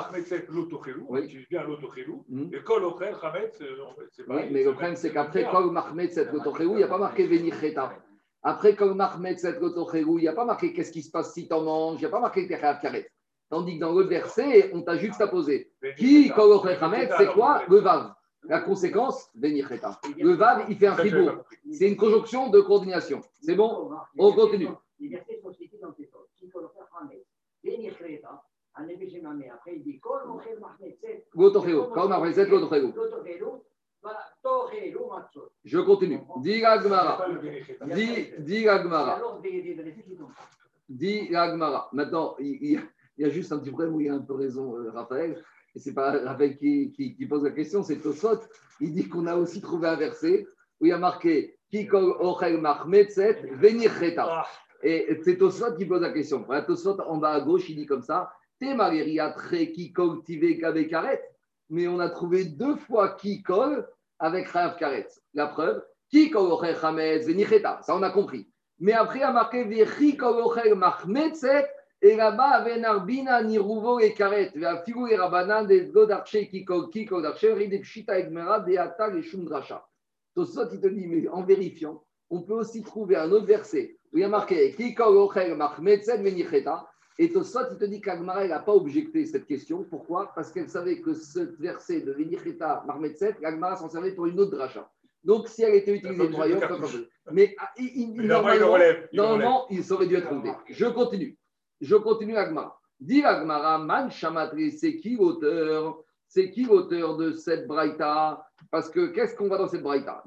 l'autochélou, on Oui. utilise bien l'autochélou, Mhm. et quand l'auchel Hametz, euh, c'est Oui, pareil. mais le problème, c'est qu'après, quand Mahmed cette il n'y a pas marqué Venicheta. Après, quand le Mahmed cette il n'y a pas marqué qu'est-ce qui se passe si tu en manges, il n'y a pas marqué tu karet. Tandis que dans l'autre verset, on t'a juxtaposé. Qui, quand le Hametz, c'est quoi Le Vav. La conséquence, Venicheta. Le Vav, il fait un fribourg. C'est une conjonction de coordination. C'est bon On continue. Les versets sont cités dans tes faire Hamed. Bénir Kreta. Un évêché mamé. Après, il dit le. Je continue. Dis la Gemara. Dis, dis la sont. Dit la Gemara. Maintenant, il, il- il y a juste un petit problème où il y a un peu raison, euh, Raphaël. Et c'est pas Raphaël qui, qui- qui pose la question, c'est Tosot. Il dit qu'on a aussi trouvé un verset où il y a marqué Kikol ochel machmetzet venicheta. Et c'est Tosot qui pose la question. Voilà, Tosot en bas à gauche, il dit comme ça Te maleriatre kikol tive kavekaret. Mais on a trouvé deux fois kikol avec Chayav Karet. La preuve Kikol ochel chametz venicheta. Ça, on a compris. Mais après, il a marqué Vechi kolochel machmetzet. Et là-bas, Venarbina niruvo et karet. Veafigu et rabanan des godarché kikol kikol darché. Ride pshita egmera de atal et shum dracha. Tosot, il te dit, mais en vérifiant, on peut aussi trouver un autre verset il y a marqué venicheta. Et Tosot, il te dit qu'Agmara n'a pas objecté cette question. Pourquoi? Parce qu'elle savait que ce verset de Venicheta Marmetzet, l'Agmara s'en servait pour une autre dracha. Donc, si elle était utilisée pour ailleurs, Mais ah, normalement, il aurait dû être relevé. Je continue. Je continue Agmara. Dit Agmara, Man Shamatri, c'est qui l'auteur? C'est qui l'auteur de cette braïta? Parce que qu'est-ce qu'on voit dans cette braïta?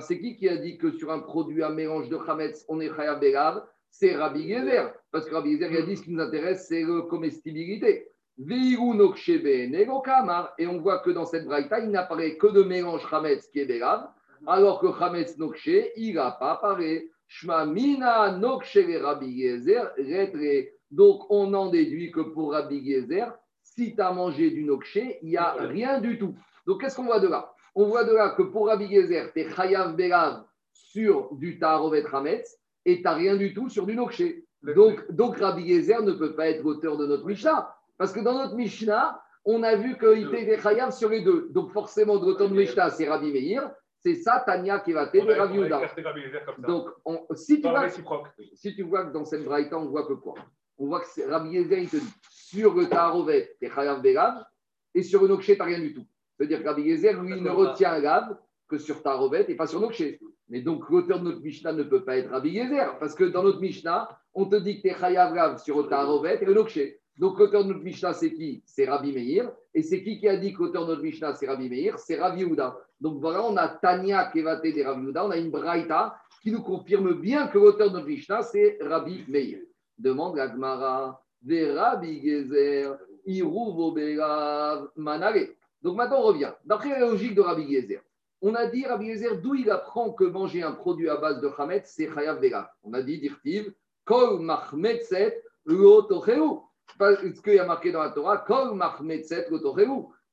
C'est qui qui a dit que sur un produit, un mélange de Hametz, on est Chayav Begav? C'est Rabbi Gezer. Parce que Rabbi Gezer, il a dit ce qui nous intéresse, c'est la comestibilité. Et on voit que dans cette braïta, il n'apparaît que de mélange Hametz qui est Begav, alors que Hametz Nokshe, il n'a pas apparaît. Shma mina nokshe Rabbi Gezer, retre. Donc, on en déduit que pour Rabbi Gezer, si tu as mangé du nokshe, il n'y a rien du tout. Donc, qu'est-ce qu'on voit de là? On voit de là que pour Rabbi Gezer, tu es chayav belav sur du tarovet hametz et tu n'as rien du tout sur du nokshe. Donc, donc Rabbi Gezer ne peut pas être l'auteur de notre Mishnah. Parce que dans notre Mishnah, on a vu qu'il était chayav sur les deux. Donc, forcément, de l'auteur de Mishnah, c'est Rabbi Meir. C'est ça, Tania Kevate de Rabbi ça. Donc, on- si, tu vois, réciproque. si tu vois que dans cette braïta, on voit que quoi? On voit que Rabbi Yezer, il te dit sur le Taharovet, tu es Chayav Belav, et sur le Nokshe, tu n'as rien du tout. C'est-à-dire que Rabbi Yezer, lui, ne retient un que sur Taharovet et pas sur Nokshe. Mais donc, l'auteur de notre Mishnah ne peut pas être Rabbi Yezer, parce que dans notre Mishnah, on te dit que tu es Chayav Lav sur le Taharovet et le Nokshe. Donc, l'auteur de notre Mishnah, c'est qui? C'est Rabbi Meir. Et c'est qui qui a dit que l'auteur de notre Mishnah, c'est Rabbi Meir? C'est Rabbi Yehuda. Donc, voilà, on a Tania Kevate des Rabbi Yehuda, on a une braïta qui nous confirme bien que l'auteur de notre Mishnah, c'est Rabbi Meir. Demande la Gemara, des Rabbi Gezer, Iruvo Belav Manare. Donc maintenant, on revient. D'après la logique de Rabbi Gezer, On a dit, Rabbi Eliezer, d'où il apprend que manger un produit à base de Hametz, c'est Chayav Vega. On a dit, dirtiv, Kol Mahmetzet Lotocheu. Ce qu'il y a marqué dans la Torah, Kol Mahmetzet Lotocheu.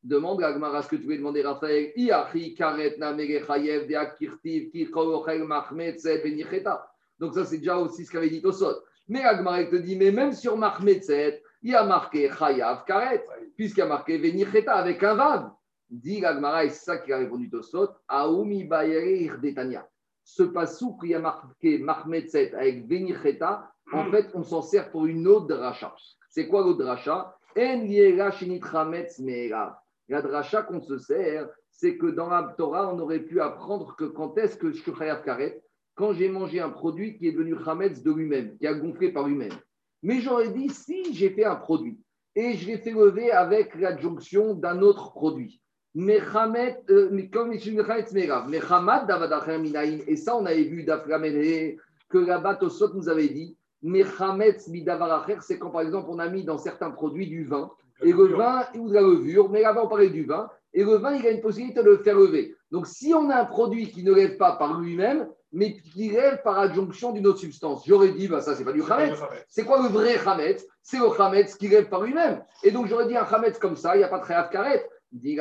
Demande à ce que tu veux demander, Raphaël. Iachi Karet Namere Chayev de Akirtiv Ki Kol Ochel Mahmetzet Benicheta. Donc, ça, c'est déjà aussi ce qu'avait dit Tosot. Mais Agmara te dit, mais même sur Mahmetzet, il a marqué Chayav Karet, puisqu'il y a marqué Benicheta avec un vav. Dit Agmara, et c'est ça qui a répondu Tosot, Aoumi Bayerir Detania. Ce passou qui a marqué Mahmetzet avec Benicheta, en fait, on s'en sert pour une autre dracha. C'est quoi l'autre dracha? La dracha qu'on se sert, c'est que dans la Torah, on aurait pu apprendre que quand est-ce que je suis karet? Quand j'ai mangé un produit qui est devenu chametz de lui-même, qui a gonflé par lui-même. Mais j'aurais dit, si j'ai fait un produit et je l'ai fait lever avec l'adjonction d'un autre produit, euh, et ça on avait vu que là-bas Tosot nous avait dit, c'est quand par exemple on a mis dans certains produits du vin, et le vin ou de la levure, mais là-bas on parlait du vin, et le vin il a une possibilité de le faire lever. Donc si on a un produit qui ne lève pas par lui-même, mais qui lève par adjonction d'une autre substance, j'aurais dit, bah, ça c'est pas du chametz. C'est quoi le vrai chametz C'est le chametz qui lève par lui-même. Et donc j'aurais dit un chametz comme ça, il n'y a pas de chayav karet. Dit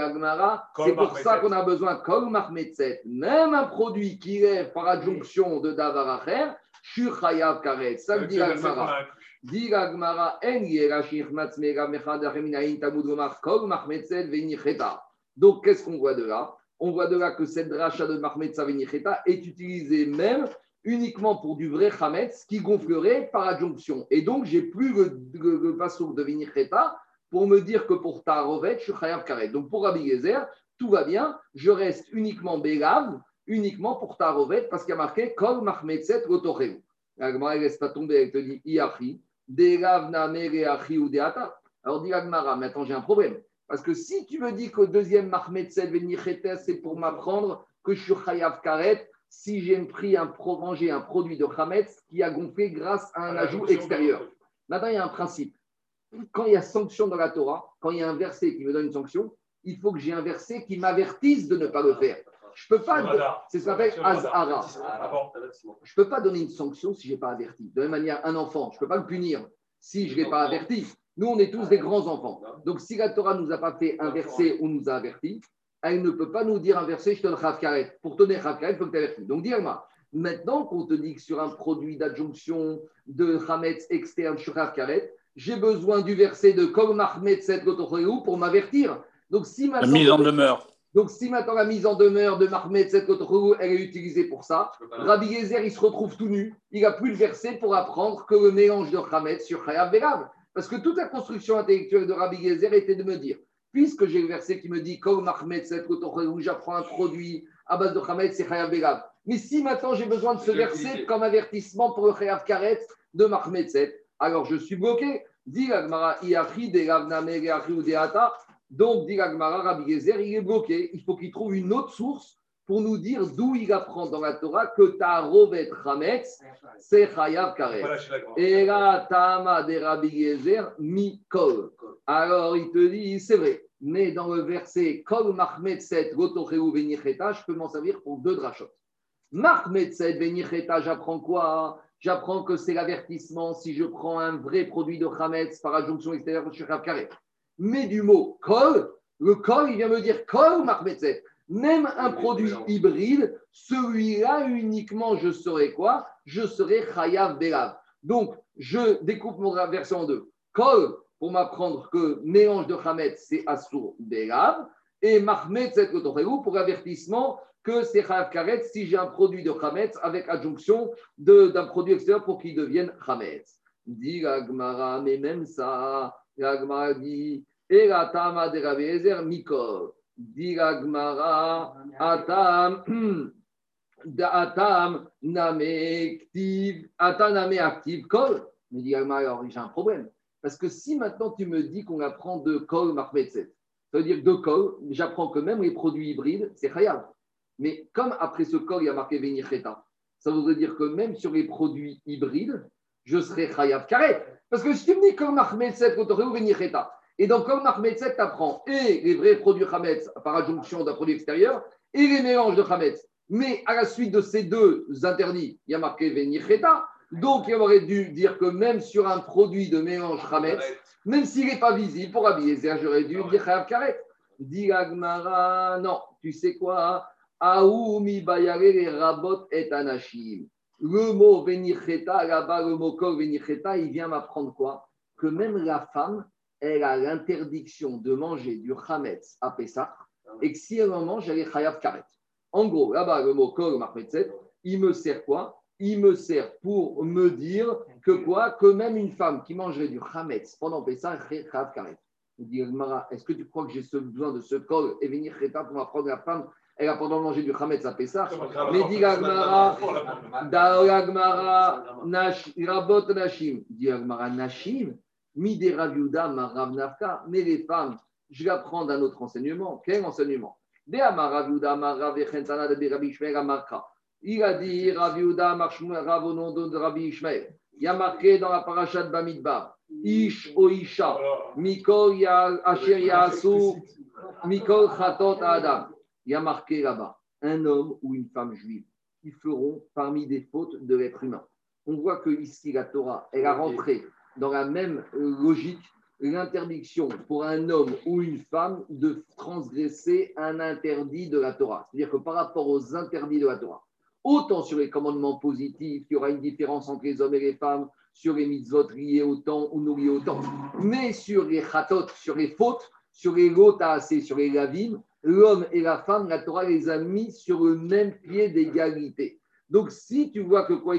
c'est pour ça qu'on a besoin, kol mahmetzet, même un produit qui lève par adjonction de davaracher, je suis chayav karet. Ça me dit Gemara. Dit la Gemara, en yerashich matzmega mechad acheminaïn tamud lomar kol venicheta. Donc qu'est-ce qu'on voit de là? On voit de là que cette dracha de mahmetzet venicheta est utilisée même uniquement pour du vrai chametz qui gonflerait par adjonction. Et donc, j'ai plus le, le, de venicheta pour me dire que pour ta rovet, je suis chayav karet. Donc pour Rabbi Gezer, tout va bien, je reste uniquement bégav, uniquement pour ta rovet, parce qu'il y a marqué kol mahmetzet lotoreu. La Gemara, elle laisse pas tomber, elle te dit iachi, delav namere achi ou deata. Alors dit la Gemara, mais attends, j'ai un problème. Parce que si tu me dis qu'au deuxième mahmetzet venicheta, c'est pour m'apprendre que je suis chayav karet, si j'ai pris un un produit de chametz qui a gonflé grâce à un ajout extérieur. Maintenant, il y a un principe. Quand il y a sanction dans la Torah, quand il y a un verset qui me donne une sanction, il faut que j'ai un verset qui m'avertisse de ne pas le faire. Je peux pas. C'est ce qu'on appelle azhara. Ah bon Je peux pas donner une sanction si je n'ai pas averti. De la même manière, un enfant, je ne peux pas le punir si je ne l'ai pas averti. Nous, on est tous des grands enfants. Donc, si la Torah ne nous a pas fait un verset où nous a averti, elle ne peut pas nous dire un verset, je te donne Karet. Pour te donner Rav Karet, il faut que tu avertis. Donc, dis-moi, maintenant qu'on te dit que sur un produit d'adjonction de Hametz externe sur Karet, j'ai besoin du verset de Kol Mahmet Set pour m'avertir. Donc, si La maintenant, mise en demeure. donc, si maintenant la mise en demeure de Mahmet Set elle est utilisée pour ça, Rabbi Gezer, il se retrouve tout nu. Il n'a plus le verset pour apprendre que le mélange de Hametz sur Berav. Parce que toute la construction intellectuelle de Rabbi Gezer était de me dire, puisque j'ai le verset qui me dit, Set Gotocheu, j'apprends un produit à base de c'est Chayav. Mais si maintenant j'ai besoin de ce verset comme avertissement pour le Chayav Karet de Mahmet Set, alors je suis bloqué. Dit de ou Deata. Donc, dit Rabbi Gezer, il est bloqué. Il faut qu'il trouve une autre source pour nous dire d'où il apprend dans la Torah que ta rovet Hametz, c'est Chayav Karet. Et là, Tama de Rabbi Gezer, mi kol. Alors, il te dit, c'est vrai. Mais dans le verset Kol Mahmet Set Gotocheu Venicheta, je peux m'en servir pour deux drachot. Mahmet Set Venicheta, j'apprends quoi? J'apprends que c'est l'avertissement si je prends un vrai produit de Hametz par adjonction extérieure sur Rav Karet. Mais du mot Kol, le Kol, il vient me dire Kol Mahmet Set. Même un produit hybride, celui-là uniquement, je serai quoi? Je serai Chayav Belav. Donc, je découpe mon version en deux. Kol, pour m'apprendre que mélange de Hametz, c'est Assour Belav. Et Mahmet Kotoregu, pour avertissement que c'est Chayav Karet si j'ai un produit de Hametz avec adjonction d'un produit extérieur pour qu'il devienne Hametz. Dit la mais même ça, la dit, et la Tama de Gemara, Atam, Atam, Name, Ktiv, Atam, Active, Kol. Mais Gemara, alors j'ai un problème. Parce que si maintenant tu me dis qu'on apprend de Kol Mahmetset, ça veut dire de Kol, j'apprends que même les produits hybrides, c'est Khayab. Mais comme après ce Kol, il y a marqué Venicheta, ça voudrait dire que même sur les produits hybrides, je serai Chayav Karet. Parce que si tu me dis Kol Mahmetset, Kotoreu, Venicheta, et donc Kol Mahmetset, tu apprends et les vrais produits Hametz par adjonction d'un produit extérieur, et les mélanges de Hametz. Mais à la suite de ces deux interdits, il y a marqué Venicheta. Donc, il aurait dû dire que même sur un produit de mélange Hametz, même s'il n'est pas visible pour habiller j'aurais dû dire Chayav Karet. Dit Agmara, non, tu sais quoi Aoumi bayare rabot et anashim. Le mot venicheta, là-bas, le mot kol venicheta, il vient m'apprendre quoi? Que même la femme, elle a l'interdiction de manger du chametz à Pessah, et que si elle en mange, elle est chayav karet. En gros, là-bas, le mot kol marmetzet, il me sert quoi? Il me sert pour me dire que quoi? Que même une femme qui mangerait du chametz pendant Pessah, est chayav karet. Il dit, Mara, est-ce que tu crois que j'ai ce besoin de ce kol et venir pour m'apprendre la femme? Elle a pendant mangé du chametz à Pessah. Mais dit Gagmara, Gagmara, Rabot Nashim. Dit Gagmara, Nashim, Mais les femmes, je vais apprendre un autre enseignement. Quel enseignement? Il a dit Raviuda, Rav au nom de Rabbi Ishmael. Il y a marqué dans la paracha de Bamidbar Ish o Isha, Mikol Asher Yasu, Mikol Chatot Adam il y a marqué là-bas un homme ou une femme juive qui feront parmi des fautes de l'être humain. On voit que ici la Torah, elle a rentré dans la même logique l'interdiction pour un homme ou une femme de transgresser un interdit de la Torah. C'est-à-dire que par rapport aux interdits de la Torah, autant sur les commandements positifs, il y aura une différence entre les hommes et les femmes, sur les mitzvot liés au temps ou non liés au temps, mais sur les chatot, sur les fautes, sur les lotas sur les lavines, l'homme et la femme, la Torah les a mis sur le même pied d'égalité. Donc, si tu vois que quoi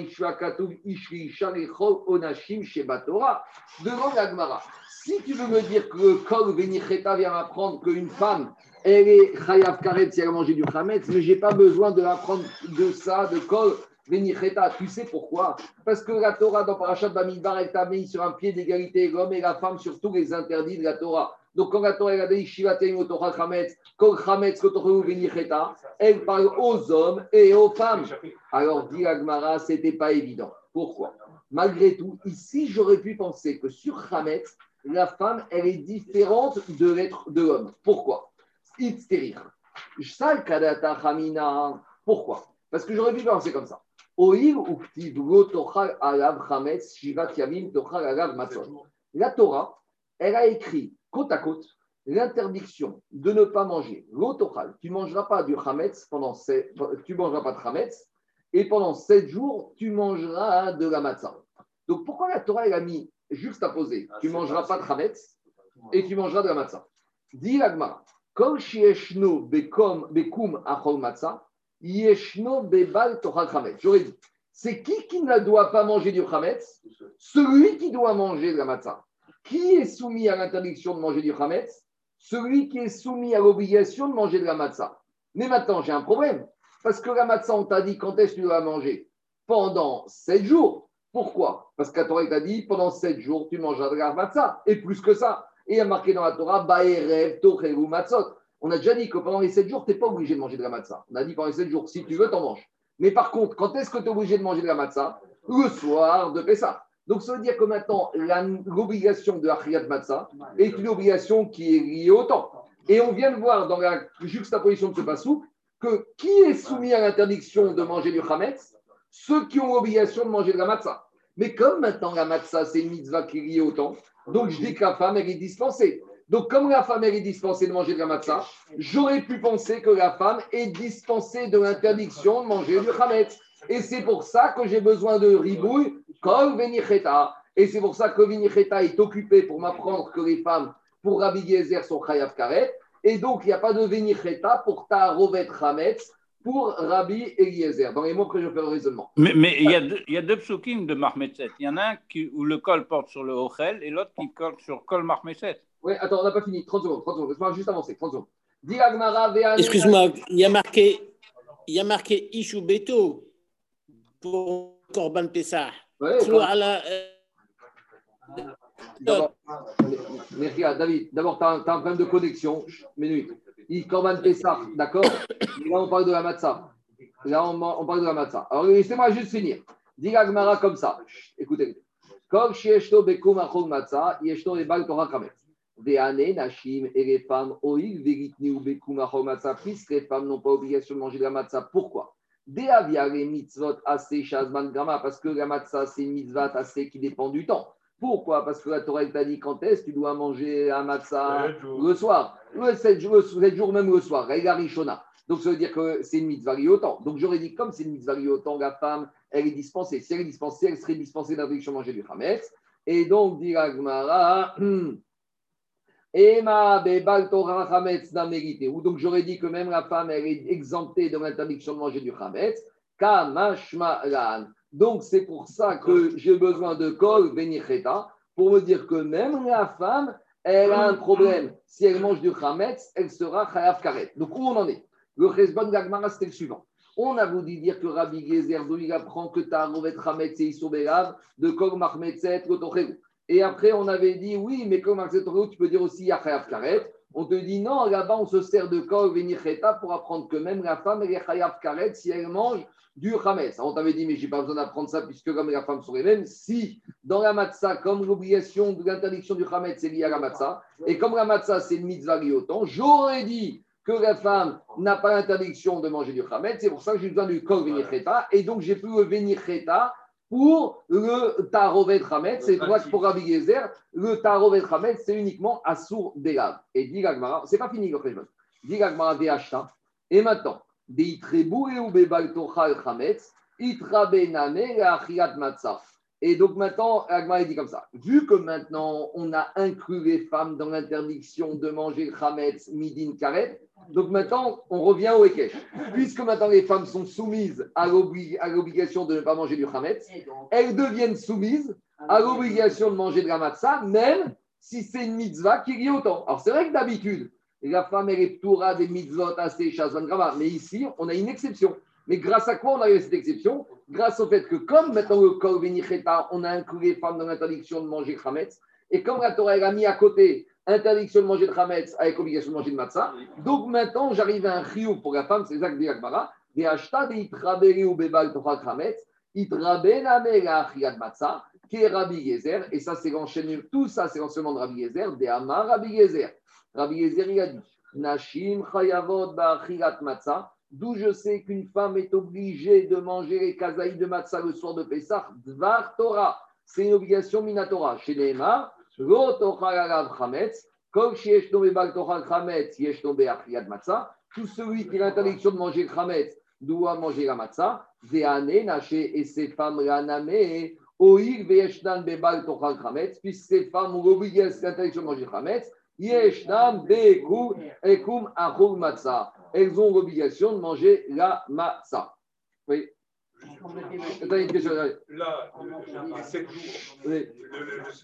Onashim Torah, devant la Gemara, si tu veux me dire que Kol Venicheta vient m'apprendre qu'une femme, elle est Chayav Karet si elle a mangé du Chametz, mais je n'ai pas besoin de l'apprendre de ça, de Kol Venicheta. Tu sais pourquoi? Parce que la Torah dans Parashat Bamidbar, elle t'a mis sur un pied d'égalité l'homme et la femme sur tous les interdits de la Torah. Donc, quand la Torah a dit elle parle aux hommes et aux femmes. Alors, dit Agmara, ce n'était pas évident. Pourquoi? Malgré tout, ici, j'aurais pu penser que sur Hametz, la femme, elle est différente de l'être de l'homme. Pourquoi? Pourquoi? Parce que j'aurais pu penser comme ça. La Torah, elle a écrit côte à côte l'interdiction de ne pas manger l'autochal. Tu ne mangeras pas du chametz pendant tu mangeras pas de chametz et pendant sept jours, tu mangeras de la matzah. Donc pourquoi la Torah elle a mis juste à poser Tu ne mangeras pas de chametz et tu mangeras de la matzah. Dis l'agmara. Kol shieshno bekum achol matzah, yeshno bebal tochal. J'aurais dit, c'est qui qui ne doit pas manger du chametz? Celui qui doit manger de la matzah. Qui est soumis à l'interdiction de manger du chametz Celui qui est soumis à l'obligation de manger de la matzah. Mais maintenant, j'ai un problème. Parce que la matzah, on t'a dit quand est-ce que tu dois manger? Pendant sept jours. Pourquoi? Parce que la Torah t'a dit pendant sept jours, tu mangeras de la matzah. Et plus que ça. Et il y a marqué dans la Torah, Baerev, Tocheru, Matzot. On a déjà dit que pendant les sept jours, tu n'es pas obligé de manger de la matzah. On a dit pendant les sept jours, si tu veux, t'en manges. Mais par contre, quand est-ce que tu es obligé de manger de la matzah? Le soir de Pessah. Donc, ça veut dire que maintenant, l'obligation de Achiyat Matzah est une obligation qui est liée au temps. Et on vient de voir dans la juxtaposition de ce passou que qui est soumis à l'interdiction de manger du Hametz Ceux qui ont l'obligation de manger de la matzah. Mais comme maintenant la matzah, c'est une mitzvah qui est liée au temps, donc je dis que la femme, elle est dispensée. Donc, comme la femme, elle est dispensée de manger de la matzah, j'aurais pu penser que la femme est dispensée de l'interdiction de manger du Hametz. Et c'est pour ça que j'ai besoin de ribouille comme Venicheta. Et c'est pour ça que Venicheta est occupé pour m'apprendre que les femmes, pour Rabbi Gezer, sont Chayav Karet. Et donc, il n'y a pas de Venicheta pour ta Rovet Hametz pour Rabbi Eliezer. Dans les mots que je fais le raisonnement. Mais, mais il, y a deux, il y a deux psukim de Marmeset. Il y en a un qui, où le col porte sur le Ochel et l'autre qui colle sur col Marmeset. Oui, attends, on n'a pas fini. 30 secondes, 30 secondes. Laisse-moi juste avancer. 30 secondes. Excuse-moi, il y a marqué, il y a marqué Ishu Beto pour Corban Pessah. Ouais, Merci, David. D'abord, tu as, un problème de connexion. Minute. Il Corban Pessah, d'accord? Là, on parle de la matzah. Là, on, on parle de la matzah. Alors, laissez-moi juste finir. Dis Gmara comme ça. Écoutez. Comme Shieshto Bekum Achol Matzah, Yeshto Ebal Torah Kametz. Veane, Nashim et les femmes, Oil, Veritni ou Bekuma Matzah, puisque les femmes n'ont pas obligation de manger de la matzah. Pourquoi? Mitzvot assez grama, parce que la matzah, c'est une mitzvah assez qui dépend du temps. Pourquoi? Parce que la Torah t'a dit quand est-ce tu dois manger la matzah? Le soir, le 7 jours, 7 jours même le soir, la Rishona. Donc ça veut dire que c'est une mitzvah liée au temps. Donc j'aurais dit, comme c'est une mitzvah liée au temps, la femme, elle est dispensée. Si elle est dispensée, elle serait dispensée d'interdiction de manger du chametz. Et donc, dit la Gemara, Donc j'aurais dit que même la femme, est exemptée de l'interdiction de manger du Hametz. Kamashma Donc c'est pour ça que j'ai besoin de Kol Benicheta pour me dire que même la femme, elle a un problème. Si elle mange du Hametz, elle sera Chayav Karet. Donc où on en est? Le Chesbon d'Agmara, c'était le suivant. On a voulu dire que Rabbi Gezer, il apprend que ta Rovet Hametz et Isobelav de Kol Mahmetzet, Gotochegu. Et après, on avait dit, oui, mais comme tu peux dire aussi Yachayav Karet. On te dit, non, là-bas, on se sert de Kol Venicheta pour apprendre que même la femme, elle est Karet si elle mange du Hametz. On t'avait dit, mais je n'ai pas besoin d'apprendre ça puisque comme la femme sont les mêmes, si dans la matzah, comme l'obligation de l'interdiction du Hametz c'est lié à la matzah, et comme la matzah, c'est une mitzvah liée j'aurais dit que la femme n'a pas l'interdiction de manger du Hametz. C'est pour ça que j'ai besoin du Venicheta. Et donc, j'ai pu le Venicheta pour le Tarovet Hametz, c'est toi pour Rabbi Gezer, le Tarovet Hametz, c'est uniquement Assour Delav. Et dit Gagmara, c'est pas fini. Dit Gagmara Veachta. Et maintenant, Deitrebou et Ubebal Tochal Hametz, Itrabenane Achiat Matzah. Et donc maintenant, Agmara dit comme ça. Vu que maintenant on a inclus les femmes dans l'interdiction de manger le Hametz Midin Karet, donc maintenant, on revient au Ekech. Puisque maintenant les femmes sont soumises à l'obligation de ne pas manger du Hametz, elles deviennent soumises à l'obligation de manger de la matzah, même si c'est une mitzvah qui liée au temps. Alors c'est vrai que d'habitude, la femme, elle est toura des mitzvot assez grava, mais ici, on a une exception. Mais grâce à quoi on a eu cette exception? Grâce au fait que comme maintenant le Kol on a inclus les femmes dans l'interdiction de manger Hametz, et comme la Torah a mis à côté interdiction de manger de Hametz avec obligation de manger de matzah. Donc maintenant, j'arrive à un riou pour la femme, c'est ça que dit Akbara. Des achtats des itraberi ou bebal tochak Hametz, itrabename la achriad matzah, qui est. Et ça, c'est l'enchaînement, tout ça, c'est l'enseignement de Rabbi Gezer, des Amar Rabbi Gezer. Rabbi Gezer, il a dit Nashim chayavot ba'achriat matzah. D'où je sais qu'une femme est obligée de manger les kazaïs de matzah le soir de Pessah, dvar Torah. C'est une obligation minatora. Chez les tout celui qui a l'interdiction de manger chametz doit manger la matzah. Veane, naché et ses femmes raname, oïr veeshnan bebal tochal chametz, puisque ces femmes ont l'obligation de manger chametz, Elles ont l'obligation de manger la matzah. Oui. Là, les 7 jours, le,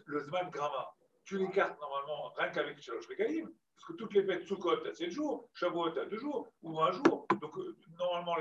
le, Zman Grama, tu l'écartes normalement rien qu'avec Shalosh Regalim. Parce que toutes les fêtes Sukkot à 7 jours, Shavuot à 2 jours ou 1 jour. Donc, euh, normalement,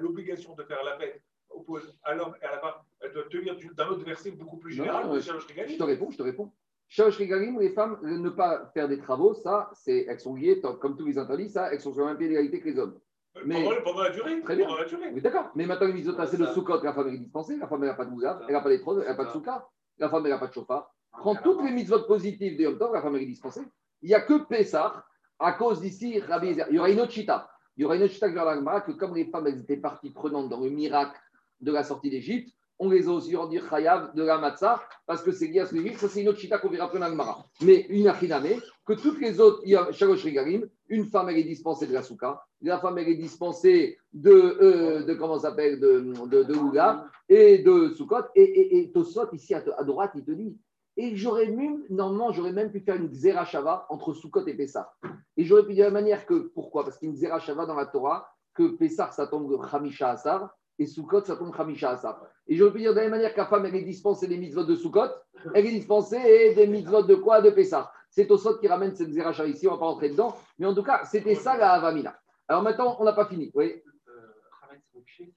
l'obligation de faire la fête oppose à l'homme et à la femme, elle doit tenir d'un autre verset beaucoup plus général. Je te réponds, je te réponds. Shalosh Regalim, les femmes, ne pas faire des travaux, ça, elles sont liées, comme tous les interdits, ça, elles sont sur la même pied d'égalité que les hommes. Mais, pendant, la durée. Très bien. Oui, d'accord. Mais maintenant, les mitzvot, c'est le soukot. La femme est dispensée. La femme, n'a pas de moulav. Elle n'a pas d'étrode. Elle n'a pas de souka. La femme, n'a pas de chauffard. Prends toutes les mitzvot positives de Yom Tov. La femme, est dispensée. Il n'y a que Pessah à cause d'ici, Rabbi Il y aura une autre chita. Il y aura une autre chita que comme les femmes, elles étaient parties prenantes dans le miracle de la sortie d'Égypte, on les a aussi rendus chayav de la matzah parce que c'est lié à. Ça, c'est une autre chita qu'on verra après dans Mara. Mais une achiname, que toutes les autres, shalosh regalim, une femme, elle est dispensée de la souka, la femme, elle est dispensée de, euh, de comment s'appelle, de, de, et de soukot. Et, et, et Tosot, ici à, droite, il te dit, et j'aurais même, normalement, j'aurais même pu faire une Xerashava entre Soukot et Pessah. Et j'aurais pu dire de la manière que, pourquoi? Parce qu'il y a une Xerashava dans la Torah, que Pessah, ça tombe Khamisha Asar, et Soukot, ça tombe Khamisha Asar. Et j'aurais pu dire de la même manière que la femme, elle est dispensée des mitzvot de Soukot, elle est dispensée des mitzvot de quoi? De Pessah. C'est Tosot qui ramène cette Xerashava ici, on ne va pas rentrer dedans. Mais en tout cas, c'était ça la Avamina. Alors maintenant, on n'a pas fini. Oui. Euh,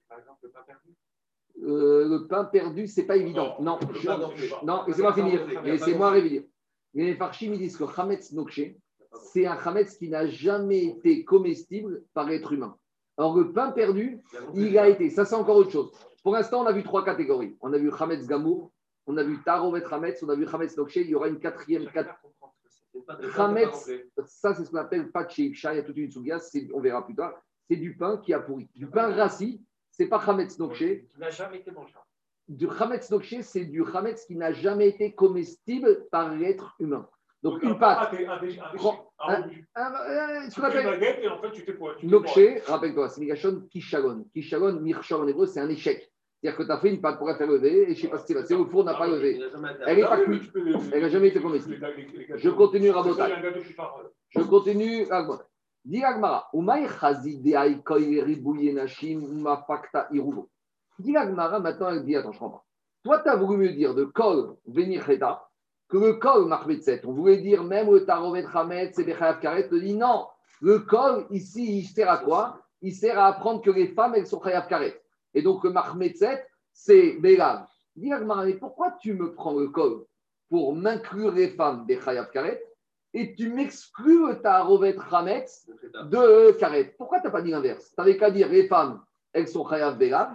par exemple, le pain perdu? Euh, le pain perdu, c'est pas évident. Non, non, laissez-moi finir. Laissez-moi réveiller. Les Farshim ils disent que Hametz Nokché, c'est un Hametz qui n'a jamais été comestible par être humain. Alors le pain perdu, il a été. Ça, c'est encore autre chose. Pour l'instant, on a vu trois catégories. On a vu Hametz Gamour, on a vu Tarovet Hametz, on a vu Hametz Nokché. Il y aura une quatrième catégorie. Hametz, ça c'est ce qu'on appelle pas il y a toute une souga, on verra plus tard. C'est du pain qui a pourri. Du pain rassis, c'est pas Hametz Nokche. Qui n'a jamais été mangé. Du Hametz Nokche, c'est du Hametz qui n'a jamais été comestible par l'être humain. Donc, une pâte. Un, un, ce qu'on appelle. Rappelle-toi, c'est Migashon Kishalon. Kishalon, Mirchon en hébreu, c'est un échec. C'est-à-dire que tu as fait une pâte pour la faire lever et je ne sais pas ce qui s'est passé, le four n'a pas levé. Elle n'est pas cuite. Elle n'a jamais été comestible. Je continue à Je continue à Dis Agmara. Dis Agmara, maintenant elle dit Attends, je comprends. Toi, tu as voulu me dire de Kol venir Cheta, que le Kol Mahmetzet, on voulait dire même le Tarovet Hamet, c'est Bechayav Karet, te dit non. Le Kol, ici, il sert à quoi? Il sert à apprendre que les femmes, elles sont Chayav Karet. Et donc, le Mahmetzet, c'est Bélav. Dis Agmara, mais pourquoi tu me prends le Kol pour m'inclure les femmes des Chayav Karet et tu m'exclus ta Rovet Hametz de Karet? Pourquoi tu n'as pas dit l'inverse? Tu n'avais qu'à dire les femmes, elles sont Chayav Belav,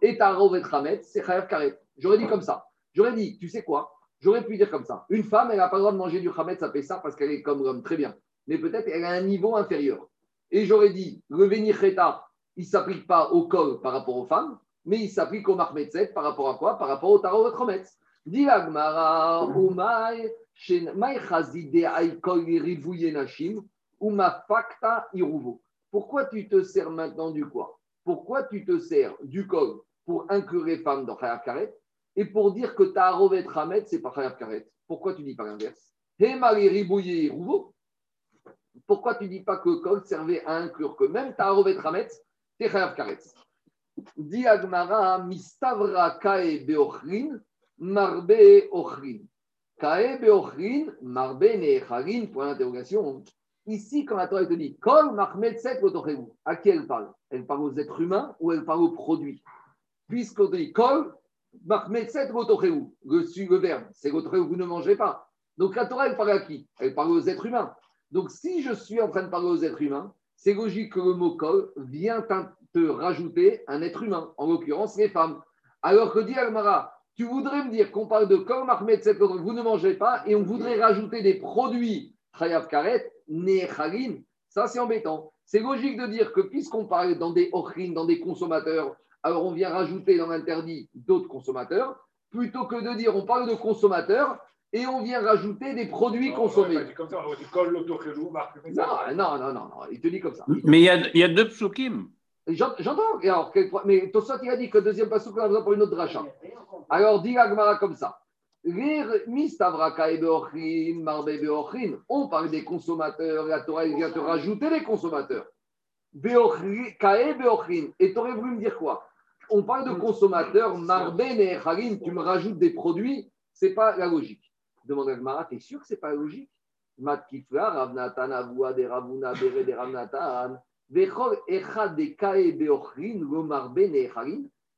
et ta Rovet Hametz, c'est Chayav Karet. J'aurais dit comme ça. J'aurais dit, tu sais quoi? J'aurais pu dire comme ça. Une femme, elle n'a pas le droit de manger du Hametz à ça parce qu'elle est comme l'homme, très bien. Mais peut-être elle a un niveau inférieur. Et j'aurais dit, le Venicheta, il ne s'applique pas au col par rapport aux femmes, mais il s'applique au Mahmetzet par rapport à quoi? Par rapport au Tarot Hametz. Dit Agmara, Umay, pourquoi tu te sers maintenant du quoi? Pourquoi tu te sers du col pour inclure les femmes dans Chayav Karet? Et pour dire que ta Rovet Hamet, c'est pas Chayav Karet. Pourquoi tu dis pas l'inverse? Pourquoi tu dis pas que col servait à inclure que même ta Rovet Hamet, c'est Chayav Karet? Dit Agmara, Mistavra Kae Beochrin, Marbe Ochrin. Kae Beochrin, Marbe Necharin, point d'interrogation. Ici, quand la Torah te dit Kol Mahmed Set à qui elle parle? Elle parle aux êtres humains ou elle parle aux produits? Puisqu'on dit Kol le, le verbe, c'est vous ne mangez pas. Donc la Torah, elle parle à qui? Elle parle aux êtres humains. Donc si je suis en train de parler aux êtres humains, c'est logique que le mot Kol vient te rajouter un être humain, en l'occurrence les femmes. Alors que dit Almara, tu voudrais me dire qu'on parle de comme Ahmed vous ne mangez pas, et on voudrait rajouter des produits Chayav Karet, Nechalin, ça c'est embêtant. C'est logique de dire que puisqu'on parle dans des ochrin, dans des consommateurs, alors on vient rajouter dans l'interdit d'autres consommateurs, plutôt que de dire on parle de consommateurs et on vient rajouter des produits consommés. non, non, non, non, il te dit comme ça. Mais il y a, il y a deux psukim. J'entends. Alors, mais Tosot, il a dit que le deuxième passage, on a besoin pour une autre dracha. Alors, dit Agmara comme ça. On parle des consommateurs, la Torah vient te rajouter les consommateurs. Et tu aurais voulu me dire quoi? On parle de consommateurs, Marben et tu me rajoutes des produits, c'est pas la logique. Demande Agmara, t'es sûr que c'est pas la logique? Mat Kifla, Ravnatan, Avua, Ravuna, Bere, de Ravnatan. Tu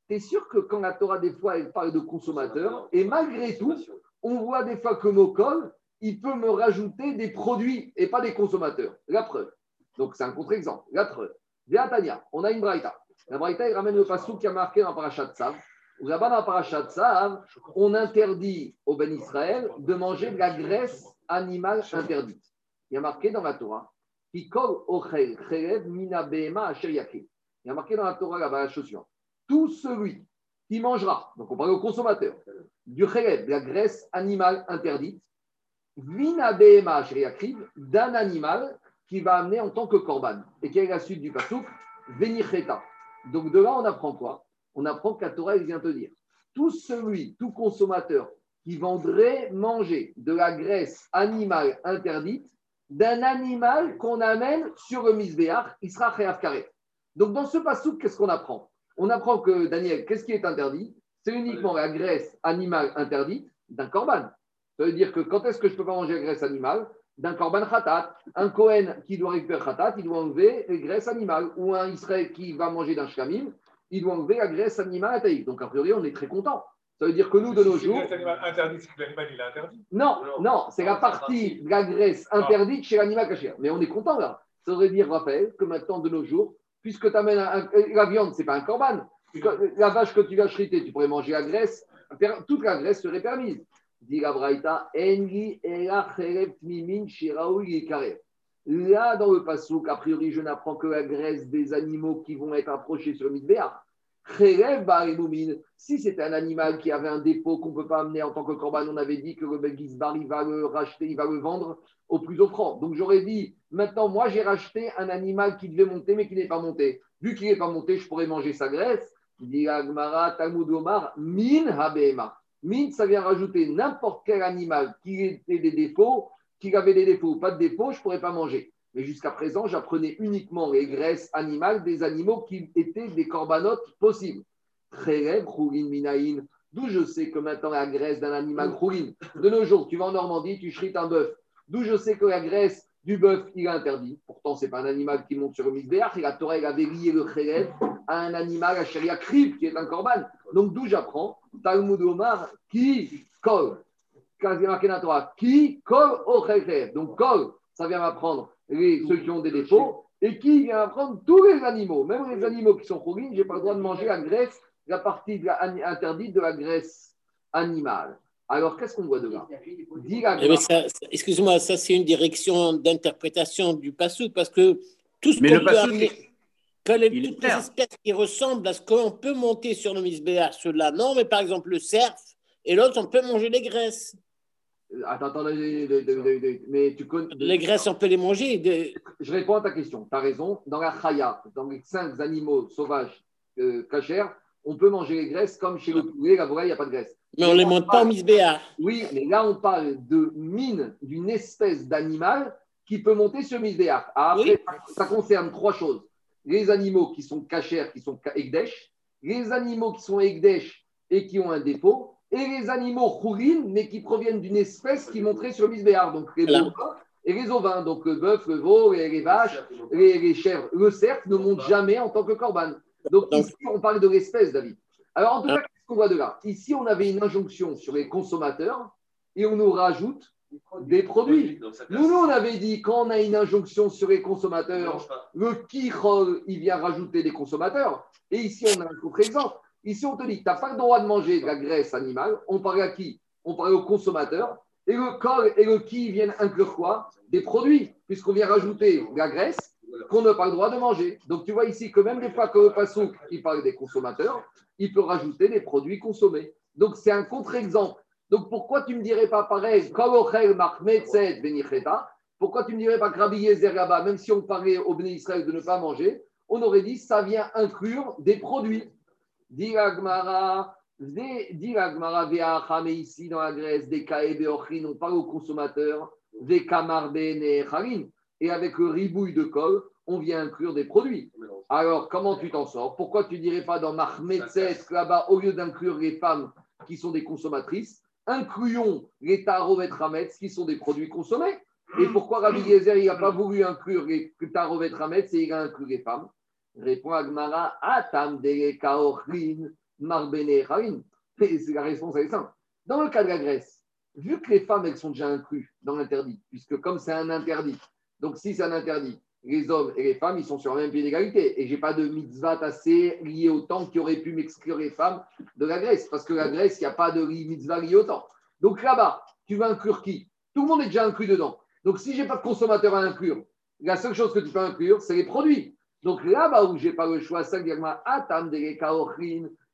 es sûr que quand la Torah, des fois, elle parle de consommateurs, et malgré tout, on voit des fois que Mokol, il peut me rajouter des produits et pas des consommateurs. La preuve. Donc, c'est un contre-exemple. La preuve. Tania, on a une braïta. La braïta, il ramène le passou qui a marqué dans Parashat Tzav. Là-bas, dans Parashat Tzav, on interdit au Ben Israël de manger de la graisse animale interdite. Il y a marqué dans la Torah il y a marqué dans la Torah là-bas la chose suivante. Tout celui qui mangera, donc on parle au consommateur, du chelev, de la graisse animale interdite, d'un animal qui va amener en tant que korban. Et qui est la suite du pasouk, venicheta. Donc de là, on apprend quoi? On apprend que la Torah, vient te dire tout celui, tout consommateur qui vendrait manger de la graisse animale interdite, d'un animal qu'on amène sur le misbéach, il sera carré. Donc dans ce passage, qu'est-ce qu'on apprend? On apprend que, Daniel, qu'est-ce qui est interdit? C'est uniquement la graisse animale interdite d'un corban. Ça veut dire que quand est-ce que je peux pas manger la graisse animale? D'un corban khatat. Un Kohen qui doit récupérer khatat, il doit enlever la graisse animale. Ou un Israël qui va manger d'un shkamim, il doit enlever la graisse animale interdite. Donc a priori, on est très content. Ça veut dire que nous, de nos jours. interdit, c'est que l'animal, il est interdit Non, non, c'est la partie de la graisse interdite chez l'animal caché. Mais on est content là. Ça veut dire, Raphaël, que maintenant, de nos jours, puisque tu amènes la viande, ce n'est pas un corban. La vache que tu vas chriter, tu pourrais manger la graisse, toute la graisse serait permise. Dit la Braïta, Engi Yikarev. Là, dans le pasouk, a priori, je n'apprends que la graisse des animaux qui vont être approchés sur le Midbéach. Si c'était un animal qui avait un dépôt qu'on ne peut pas amener en tant que corban, on avait dit que le Belgisbar, il va le racheter, il va le vendre au plus offrant. Donc j'aurais dit, maintenant, moi j'ai racheté un animal qui devait monter mais qui n'est pas monté. Vu qu'il n'est pas monté, je pourrais manger sa graisse. Dit Agmara, Talmud Omar, min habema. Min, ça vient rajouter n'importe quel animal qui était des défauts, qui avait des défauts ou pas de défauts, je ne pourrais pas manger. Mais jusqu'à présent, j'apprenais uniquement les graisses animales des animaux qui étaient des corbanotes possibles. minaïn. D'où je sais que maintenant la graisse d'un animal choulin. De nos jours, tu vas en Normandie, tu chrites un bœuf. D'où je sais que la graisse du bœuf, il est interdit. Pourtant, ce n'est pas un animal qui monte sur le misbéach. Et la Torah, elle avait lié le chélèv à un animal, à Sharia Kriv, qui est un corban. Donc, d'où j'apprends Talmud Omar, qui kol. Qui kol au Donc, kol, ça vient m'apprendre ceux qui ont des défauts, et qui vient prendre tous les animaux, même les animaux qui sont je n'ai pas le droit de manger la graisse, la partie interdite de la graisse animale. Alors, qu'est-ce qu'on voit de là? Eh Excuse-moi, ça c'est une direction d'interprétation du passou, parce que tout ce qu'on peut amener, toutes les espèces qui ressemblent à ce qu'on peut monter sur le misbéar, ceux-là, non, mais par exemple le cerf, et l'autre, on peut manger les graisses. Attends, attends, mais tu connais. Les graisses, on peut les manger. Je réponds à ta question. Tu as raison. Dans la chaya, dans les cinq animaux sauvages euh, on peut manger les graisses comme chez le poulet, la volaille, il n'y a pas de graisse. Mais on ne les monte pas au misbéa. Oui, mais là, on parle de mine d'une espèce d'animal qui peut monter sur misbéa. Ah, après, ça concerne trois choses. Les animaux qui sont cachers, qui sont egdesh, les animaux qui sont egdesh et qui ont un dépôt, et les animaux chourines, mais qui proviennent d'une espèce qui montrait sur Misbéar, donc les bovins et les ovins, donc le bœuf, le veau, les, vaches, les, chèvres. Le cerf ne monte jamais en tant que corban. Donc ici, on parle de l'espèce, David. Alors en tout cas, qu'est-ce qu'on voit de là? Ici, on avait une injonction sur les consommateurs et on nous rajoute des produits. Nous, nous, on avait dit, quand on a une injonction sur les consommateurs, le kirol, il vient rajouter des consommateurs. Et ici, on a un contre-exemple. Ici, on te dit tu n'as pas le droit de manger de la graisse animale. On parle à qui? On parle au consommateur. Et le corps et le qui viennent inclure quoi? Des produits, puisqu'on vient rajouter de la graisse qu'on n'a pas le droit de manger. Donc tu vois ici que même des fois que le passouk, il parle des consommateurs, il peut rajouter des produits consommés. Donc c'est un contre-exemple. Donc pourquoi tu ne me dirais pas pareil Pourquoi tu ne me dirais pas que Rabbi Yezer même si on parlait au Béni Israël de ne pas manger, on aurait dit ça vient inclure des produits. Dit mais ici dans la Grèce, des Kaebeochin, on parle aux consommateurs, des Kamarbe Et avec le ribouille de colle, on vient inclure des produits. Alors, comment tu t'en sors? Pourquoi tu dirais pas dans Mahmetzet, là-bas, au lieu d'inclure les femmes qui sont des consommatrices, incluons les Tarovet Rametz qui sont des produits consommés. Et pourquoi Rabbi Yezer, n'a pas voulu inclure les Tarovet Rametz et il a inclus les femmes. Répond Agmara, Atam de Kaochlin, Marbene La réponse est simple. Dans le cas de la Grèce, vu que les femmes, elles sont déjà incluses dans l'interdit, puisque comme c'est un interdit, donc si c'est un interdit, les hommes et les femmes, ils sont sur le même pied d'égalité. Et je n'ai pas de mitzvah assez lié au temps qui aurait pu m'exclure les femmes de la Grèce, parce que la Grèce, il n'y a pas de mitzvah lié au temps. Donc là-bas, tu vas inclure qui? Tout le monde est déjà inclus dedans. Donc si je n'ai pas de consommateur à inclure, la seule chose que tu peux inclure, c'est les produits. Donc là-bas où je n'ai pas le choix, ça Atam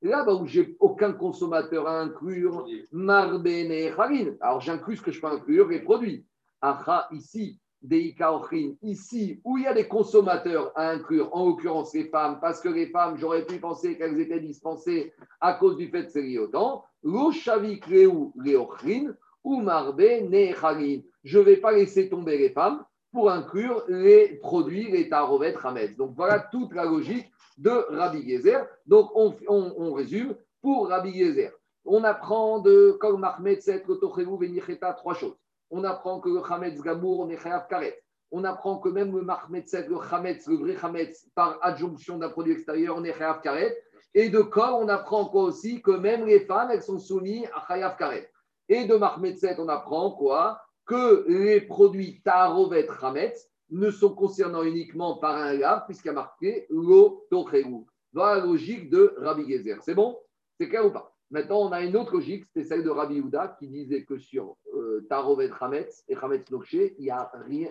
là-bas où j'ai aucun consommateur à inclure, Marbene Alors j'inclus ce que je peux inclure, les produits. Acha, ici, des ici où il y a des consommateurs à inclure, en l'occurrence les femmes, parce que les femmes, j'aurais pu penser qu'elles étaient dispensées à cause du fait de ces leochin ou marbe Je ne vais pas laisser tomber les femmes pour inclure les produits, les tarovet Hametz. Donc voilà toute la logique de Rabbi Gezer. Donc on, résume pour Rabbi Gezer. On apprend de Kol Mahmed Set, trois choses. On apprend que le Hametz Gamour, on est Chayav Karet. On apprend que même le Mahmed Set, le Hametz, le vrai Hametz, par adjonction d'un produit extérieur, on est Chayav Karet. Et de Kol, on apprend quoi aussi que même les femmes, elles sont soumises à Chayav Karet. Et de Mahmed Set, on apprend quoi que les produits Tarovet Hametz ne sont concernants uniquement par un lave, puisqu'il y a marqué Lo Dans la logique de Rabbi Gezer. C'est bon? C'est clair ou pas? Maintenant, on a une autre logique, c'était celle de Rabbi Houda qui disait que sur euh, Tarovet Hametz et Hametz Nokshe, il n'y a rien.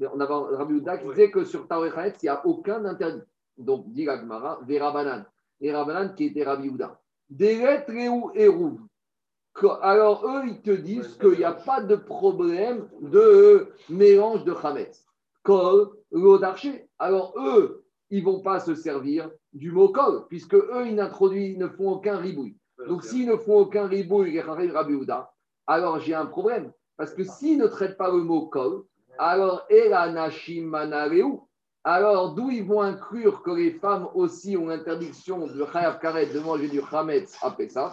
On avait Rabbi Houda qui disait que sur Tarovet Hametz, il n'y a aucun interdit. Donc, dit Gagmara, Verabanan. Et Rabanan qui était Rabbi Houda. Deret Réou et Alors, eux, ils te disent qu'il n'y a pas de problème de mélange de Hametz. Kol, d'archer. Alors, eux, ils ne vont pas se servir du mot kol, puisque eux, ils, ils ne font aucun ribouille. Donc, s'ils ne font aucun ribouille, alors j'ai un problème. Parce que s'ils ne traitent pas le mot kol, alors alors d'où ils vont inclure que les femmes aussi ont l'interdiction de chayav karet de manger du chametz à Pessah?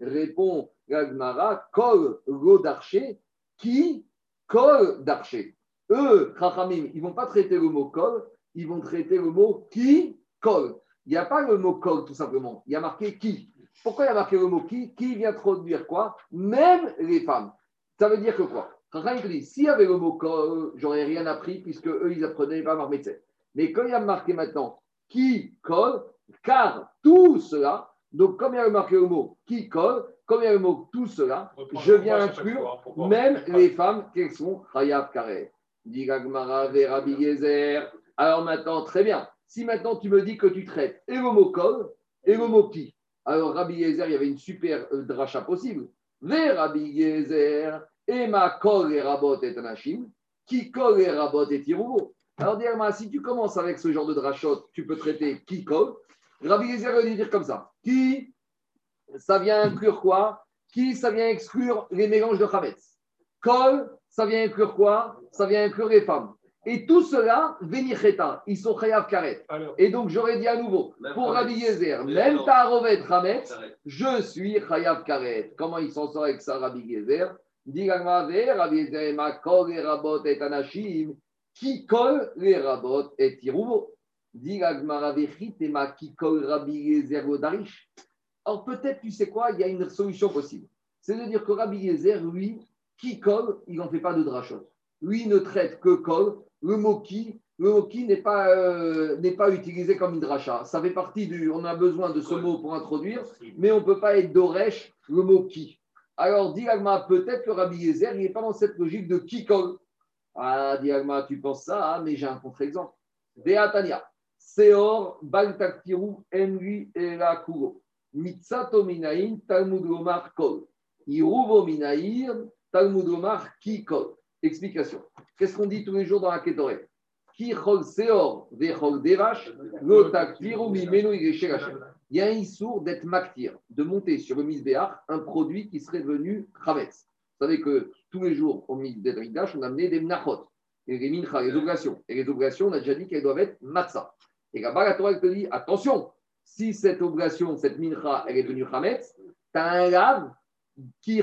Répond Gagmara, kol go d'archer, qui? Kol d'archer. Eux, chachamim, ils ne vont pas traiter le mot kol, ils vont traiter le mot qui? Kol. Il n'y a pas le mot kol tout simplement, il y a marqué qui? Pourquoi il y a marqué le mot qui Qui vient traduire quoi? Même les femmes. Ça veut dire que quoi? S'il y avait le mot kol, j'aurais rien appris puisque eux, ils apprenaient pas par médecin. Mais quand il y a marqué maintenant qui colle, car tout cela, donc comme il y a marqué le mot qui colle, comme il y a le mot tout cela, je viens inclure même les femmes qui sont Hayab Kare. Alors maintenant, très bien. Si maintenant tu me dis que tu traites et le mot kol et le mot qui, alors Rabbi Yezer, il y avait une super euh, dracha possible. Ve Rabbi Yezer, et ma kol et rabot et anashim, qui kol et rabot et tirouvo. Alors, dis si tu commences avec ce genre de drachot, tu peux traiter qui kol. Rabbi Yezer va dire comme ça. Qui, ça vient inclure quoi? Qui, ça vient exclure les mélanges de chametz. Kol, ça vient inclure quoi? Ça vient inclure les femmes. Et tout cela, Venicheta, ils sont Chayav Karet. Et donc j'aurais dit à nouveau, pour Rabbi Yezer, même Tarovet Hametz, je suis Chayav Karet. Comment il s'en sort avec ça, Rabbi Yezer? Rabbi Yezer, ma kol et rabot et anashim, qui colle les rabot et tirouvo. ma qui colle Rabbi Yezer darish. Alors peut-être, tu sais quoi, il y a une solution possible. C'est de dire que Rabbi Yezer, lui, qui colle, il n'en fait pas de drachot. Lui, ne traite que colle le mot qui, le mot qui n'est pas, euh, n'est pas utilisé comme dracha. Ça fait partie du. On a besoin de ce mot pour introduire, mais on ne peut pas être d'oresh le mot qui. Alors, Diagma, peut-être que Rabbi Yezer, il n'est pas dans cette logique de qui colle. Ah, Diagma, tu penses ça, hein, mais j'ai un contre-exemple. Beatania, Seor, Baltaktiru, Enri, Erakuro. Mitsato Minaim, Talmud Gomar Kol. Iruvo Minaim, Talmud Gomar Ki Kol. Explication. Qu'est-ce qu'on dit tous les jours dans la Kétoré Il y a un issour d'être maktir, de monter sur le misbéach un produit qui serait devenu chametz. Vous savez que tous les jours au misbéach, on a amené des mnachot, et les mincha, les obligations. Et les obligations, on a déjà dit qu'elles doivent être matzah. Et là-bas, la Torah te dit attention, si cette obligation, cette mincha, elle est devenue chametz, tu as un lave tu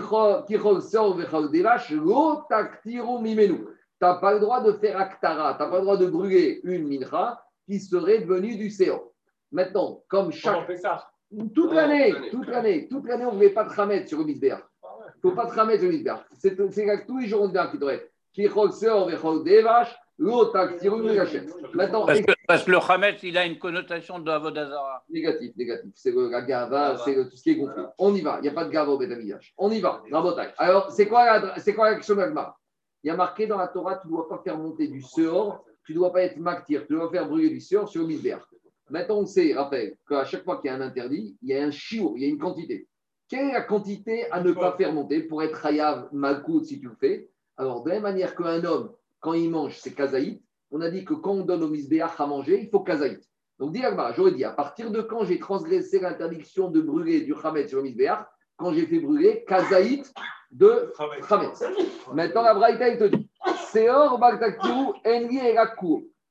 n'as pas le droit de faire aktara, tu n'as pas le droit de brûler une mincha qui serait devenue du séo. Maintenant, comme chaque. Toute l'année, toute l'année, toute l'année, on ne voulait pas de chamet sur le misbéach. Il ne faut pas de chamet sur le misbéach. C'est tous les jours, on dit qui devrait être. Qui Maintenant, parce, que, parce que le Hametz, il a une connotation de Avodazara. Négatif, négatif. C'est la gava, c'est tout ce qui est gonflé. On y va. Il n'y a pas de gava au Betamidash. On y va. Alors, c'est quoi, la, c'est quoi la question Il y a marqué dans la Torah, tu ne dois pas faire monter du seor, tu ne dois pas être maktir, tu dois faire brûler du seor sur le misbéach. Maintenant, on sait, rappelle, qu'à chaque fois qu'il y a un interdit, il y a un chiour, il y a une quantité. Quelle est la quantité à ne pas faire monter pour être hayav malkout si tu le fais? Alors, de la même manière qu'un homme, quand il mange, c'est kazaït. On a dit que quand on donne au misbéach à manger, il faut kazaït. Donc, j'aurais dit, à partir de quand j'ai transgressé l'interdiction de brûler du chametz sur le misbéach, quand j'ai fait brûler kazaït de chametz. Maintenant, la braïta, il te dit,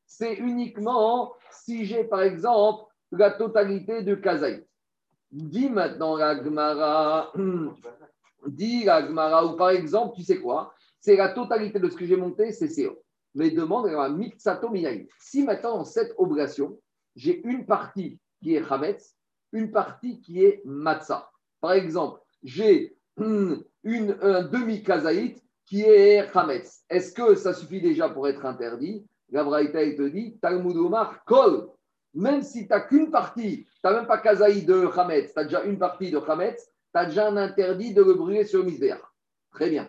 c'est uniquement si j'ai, par exemple, la totalité de kazaït. Dis maintenant la Gemara, dis la Gemara, ou par exemple, tu sais quoi c'est la totalité de ce que j'ai monté, c'est CO. Mais demande à Mitsato Minaï. Si maintenant, dans cette obligation, j'ai une partie qui est Hametz, une partie qui est Matzah. Par exemple, j'ai une, un demi-kazaït qui est Hametz. Est-ce que ça suffit déjà pour être interdit? La il te dit Talmud Omar, Kol. Même si tu n'as qu'une partie, tu n'as même pas kazaït de Hametz, tu as déjà une partie de Hametz, tu as déjà un interdit de le brûler sur misbéach. Très bien.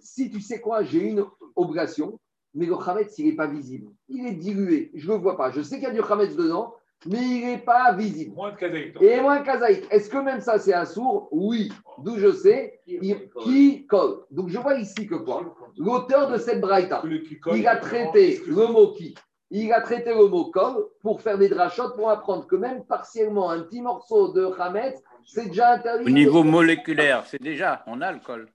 Si tu sais quoi, j'ai une obligation, mais le Hametz, il n'est pas visible. Il est dilué. Je ne le vois pas. Je sais qu'il y a du Hametz dedans, mais il n'est pas visible. Moins de kazaït. Et moins kazaït. Est-ce que même ça, c'est un sourd? Oui. D'où je sais, il- qui colle? Donc je vois ici que quoi? L'auteur de cette braïta, il a traité le mot qui il a traité le mot colle pour faire des drachotes, pour apprendre que même partiellement un petit morceau de Hametz, c'est déjà interdit. Au niveau moléculaire, c'est déjà, on a le col.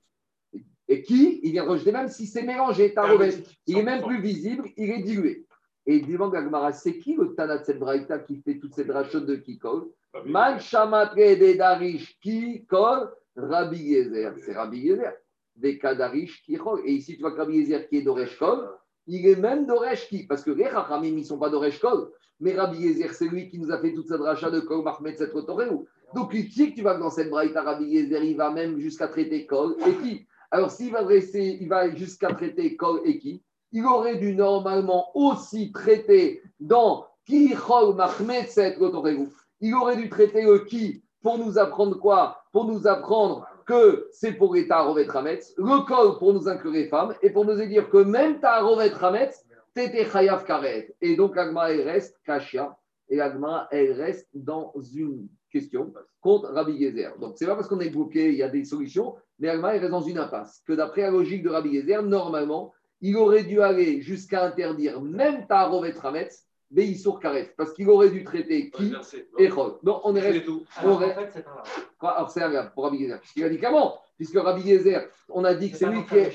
Et qui? Il vient de rejeter même si c'est mélangé, ta Hermétique, Il est même 100%. plus visible, il est dilué. Et il demande à Gmara, c'est qui le Tana de cette braïta qui fait toutes ces drachotes de colle? Man shamatre de darish qui kol Rabbi Yezer. C'est Rabbi Yezer. Des kadarish qui kol. Et ici, tu vois que Rabbi Yezer qui est d'Oresh kol, il est même d'Oresh qui. Parce que les Rachamim, ils ne sont pas d'Oresh kol. Mais Rabbi Yezer, c'est lui qui nous a fait toute cette rachat de kol Mahmed cette Toreu. Donc, il dit que tu vas dans cette braïta, Rabbi Yezer, il va même jusqu'à traiter kol et qui? Alors, s'il va dresser, va jusqu'à traiter kol et qui, il aurait dû normalement aussi traiter dans qui kol Mahmed cette Toreu il aurait dû traiter le qui pour nous apprendre quoi? Pour nous apprendre que c'est pour les Taharovet Hametz, le kol pour nous inclure les femmes, et pour nous dire que même Taharovet Hametz, t'étais Chayav Karet. Et donc Agma, elle reste Kashia, et Agma, elle reste dans une question contre Rabbi Gezer. Donc c'est pas parce qu'on est bloqué, il y a des solutions, mais Agma, elle reste dans une impasse. Que d'après la logique de Rabbi Gezer, normalement, il aurait dû aller jusqu'à interdire même Taharovet Hametz, Beissour Karet, parce qu'il aurait dû traiter qui et. Non, on est resté. tout. On Alors, en reste- fait, c'est un Quoi Alors, c'est un verbe pour Rabbi Gezer. Puisqu'il a dit qu'avant, puisque Rabbi Gezer, on a dit que c'est lui qui est.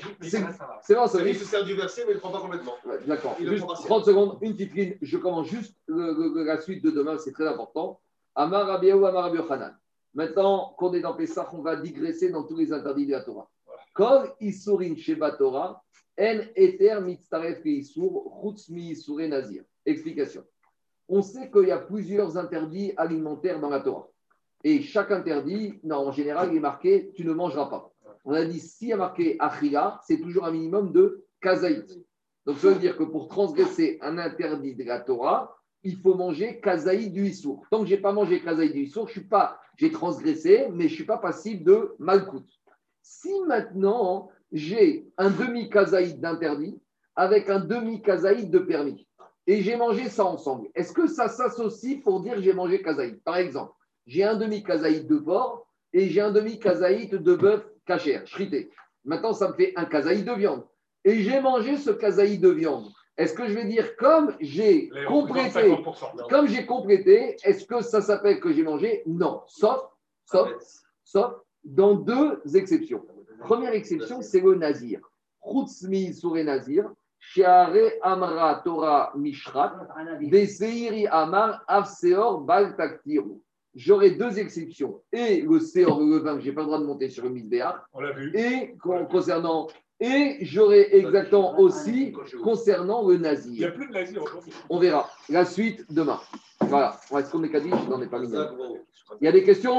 C'est bon, c'est lui qui se sert du verset, mais il ne le prend pas complètement. D'accord. Il Juste prend partiel. 30 secondes, une petite ligne. Je commence juste la suite de demain, c'est très important. Amar Rabbi ou Amar Rabbi Yochanan. Maintenant qu'on est dans Pessah, on va digresser dans tous les interdits de la Torah. Kol Isurin Sheba Torah, En Eter Mitzaref Isur, Chutz Mi Isure Nazir. Explication. On sait qu'il y a plusieurs interdits alimentaires dans la Torah. Et chaque interdit, non, en général, il est marqué tu ne mangeras pas. On a dit s'il y a marqué Achila, c'est toujours un minimum de kazaït. Donc ça veut dire que pour transgresser un interdit de la Torah, il faut manger kazaït du Issour. Tant que je n'ai pas mangé kazaït du Issour, je j'ai transgressé, mais je ne suis pas passible de malcoute. Si maintenant j'ai un demi-kazaït d'interdit avec un demi-kazaït de permis, et j'ai mangé ça ensemble, est-ce que ça s'associe pour dire j'ai mangé kazaït? Par exemple, j'ai un demi-kazaït de porc et j'ai un demi-kazaït de bœuf cachère, shrité. Maintenant, ça me fait un kazaït de viande. Et j'ai mangé ce kazaït de viande. Est-ce que je vais dire, comme j'ai complété, 50%. comme j'ai complété, est-ce que ça s'appelle que j'ai mangé? Non. Sauf, sauf, sauf dans deux exceptions. Première exception, c'est le nazir. Chutzmi suré nazir, Sheare Amra Torah Mishrat, Deseiri Amar Avseor Bal Taktiru. J'aurai deux exceptions. Et le Seor, le vin, que je n'ai pas le droit de monter sur le Misbéach, On l'a vu. et con- concernant. Et j'aurai exactement aussi concernant le Il n'y a nazir. plus de nazis aujourd'hui. On verra. La suite demain. Voilà. Est-ce qu'on est Kaddish Non, on n'est pas mis. Il y a des questions?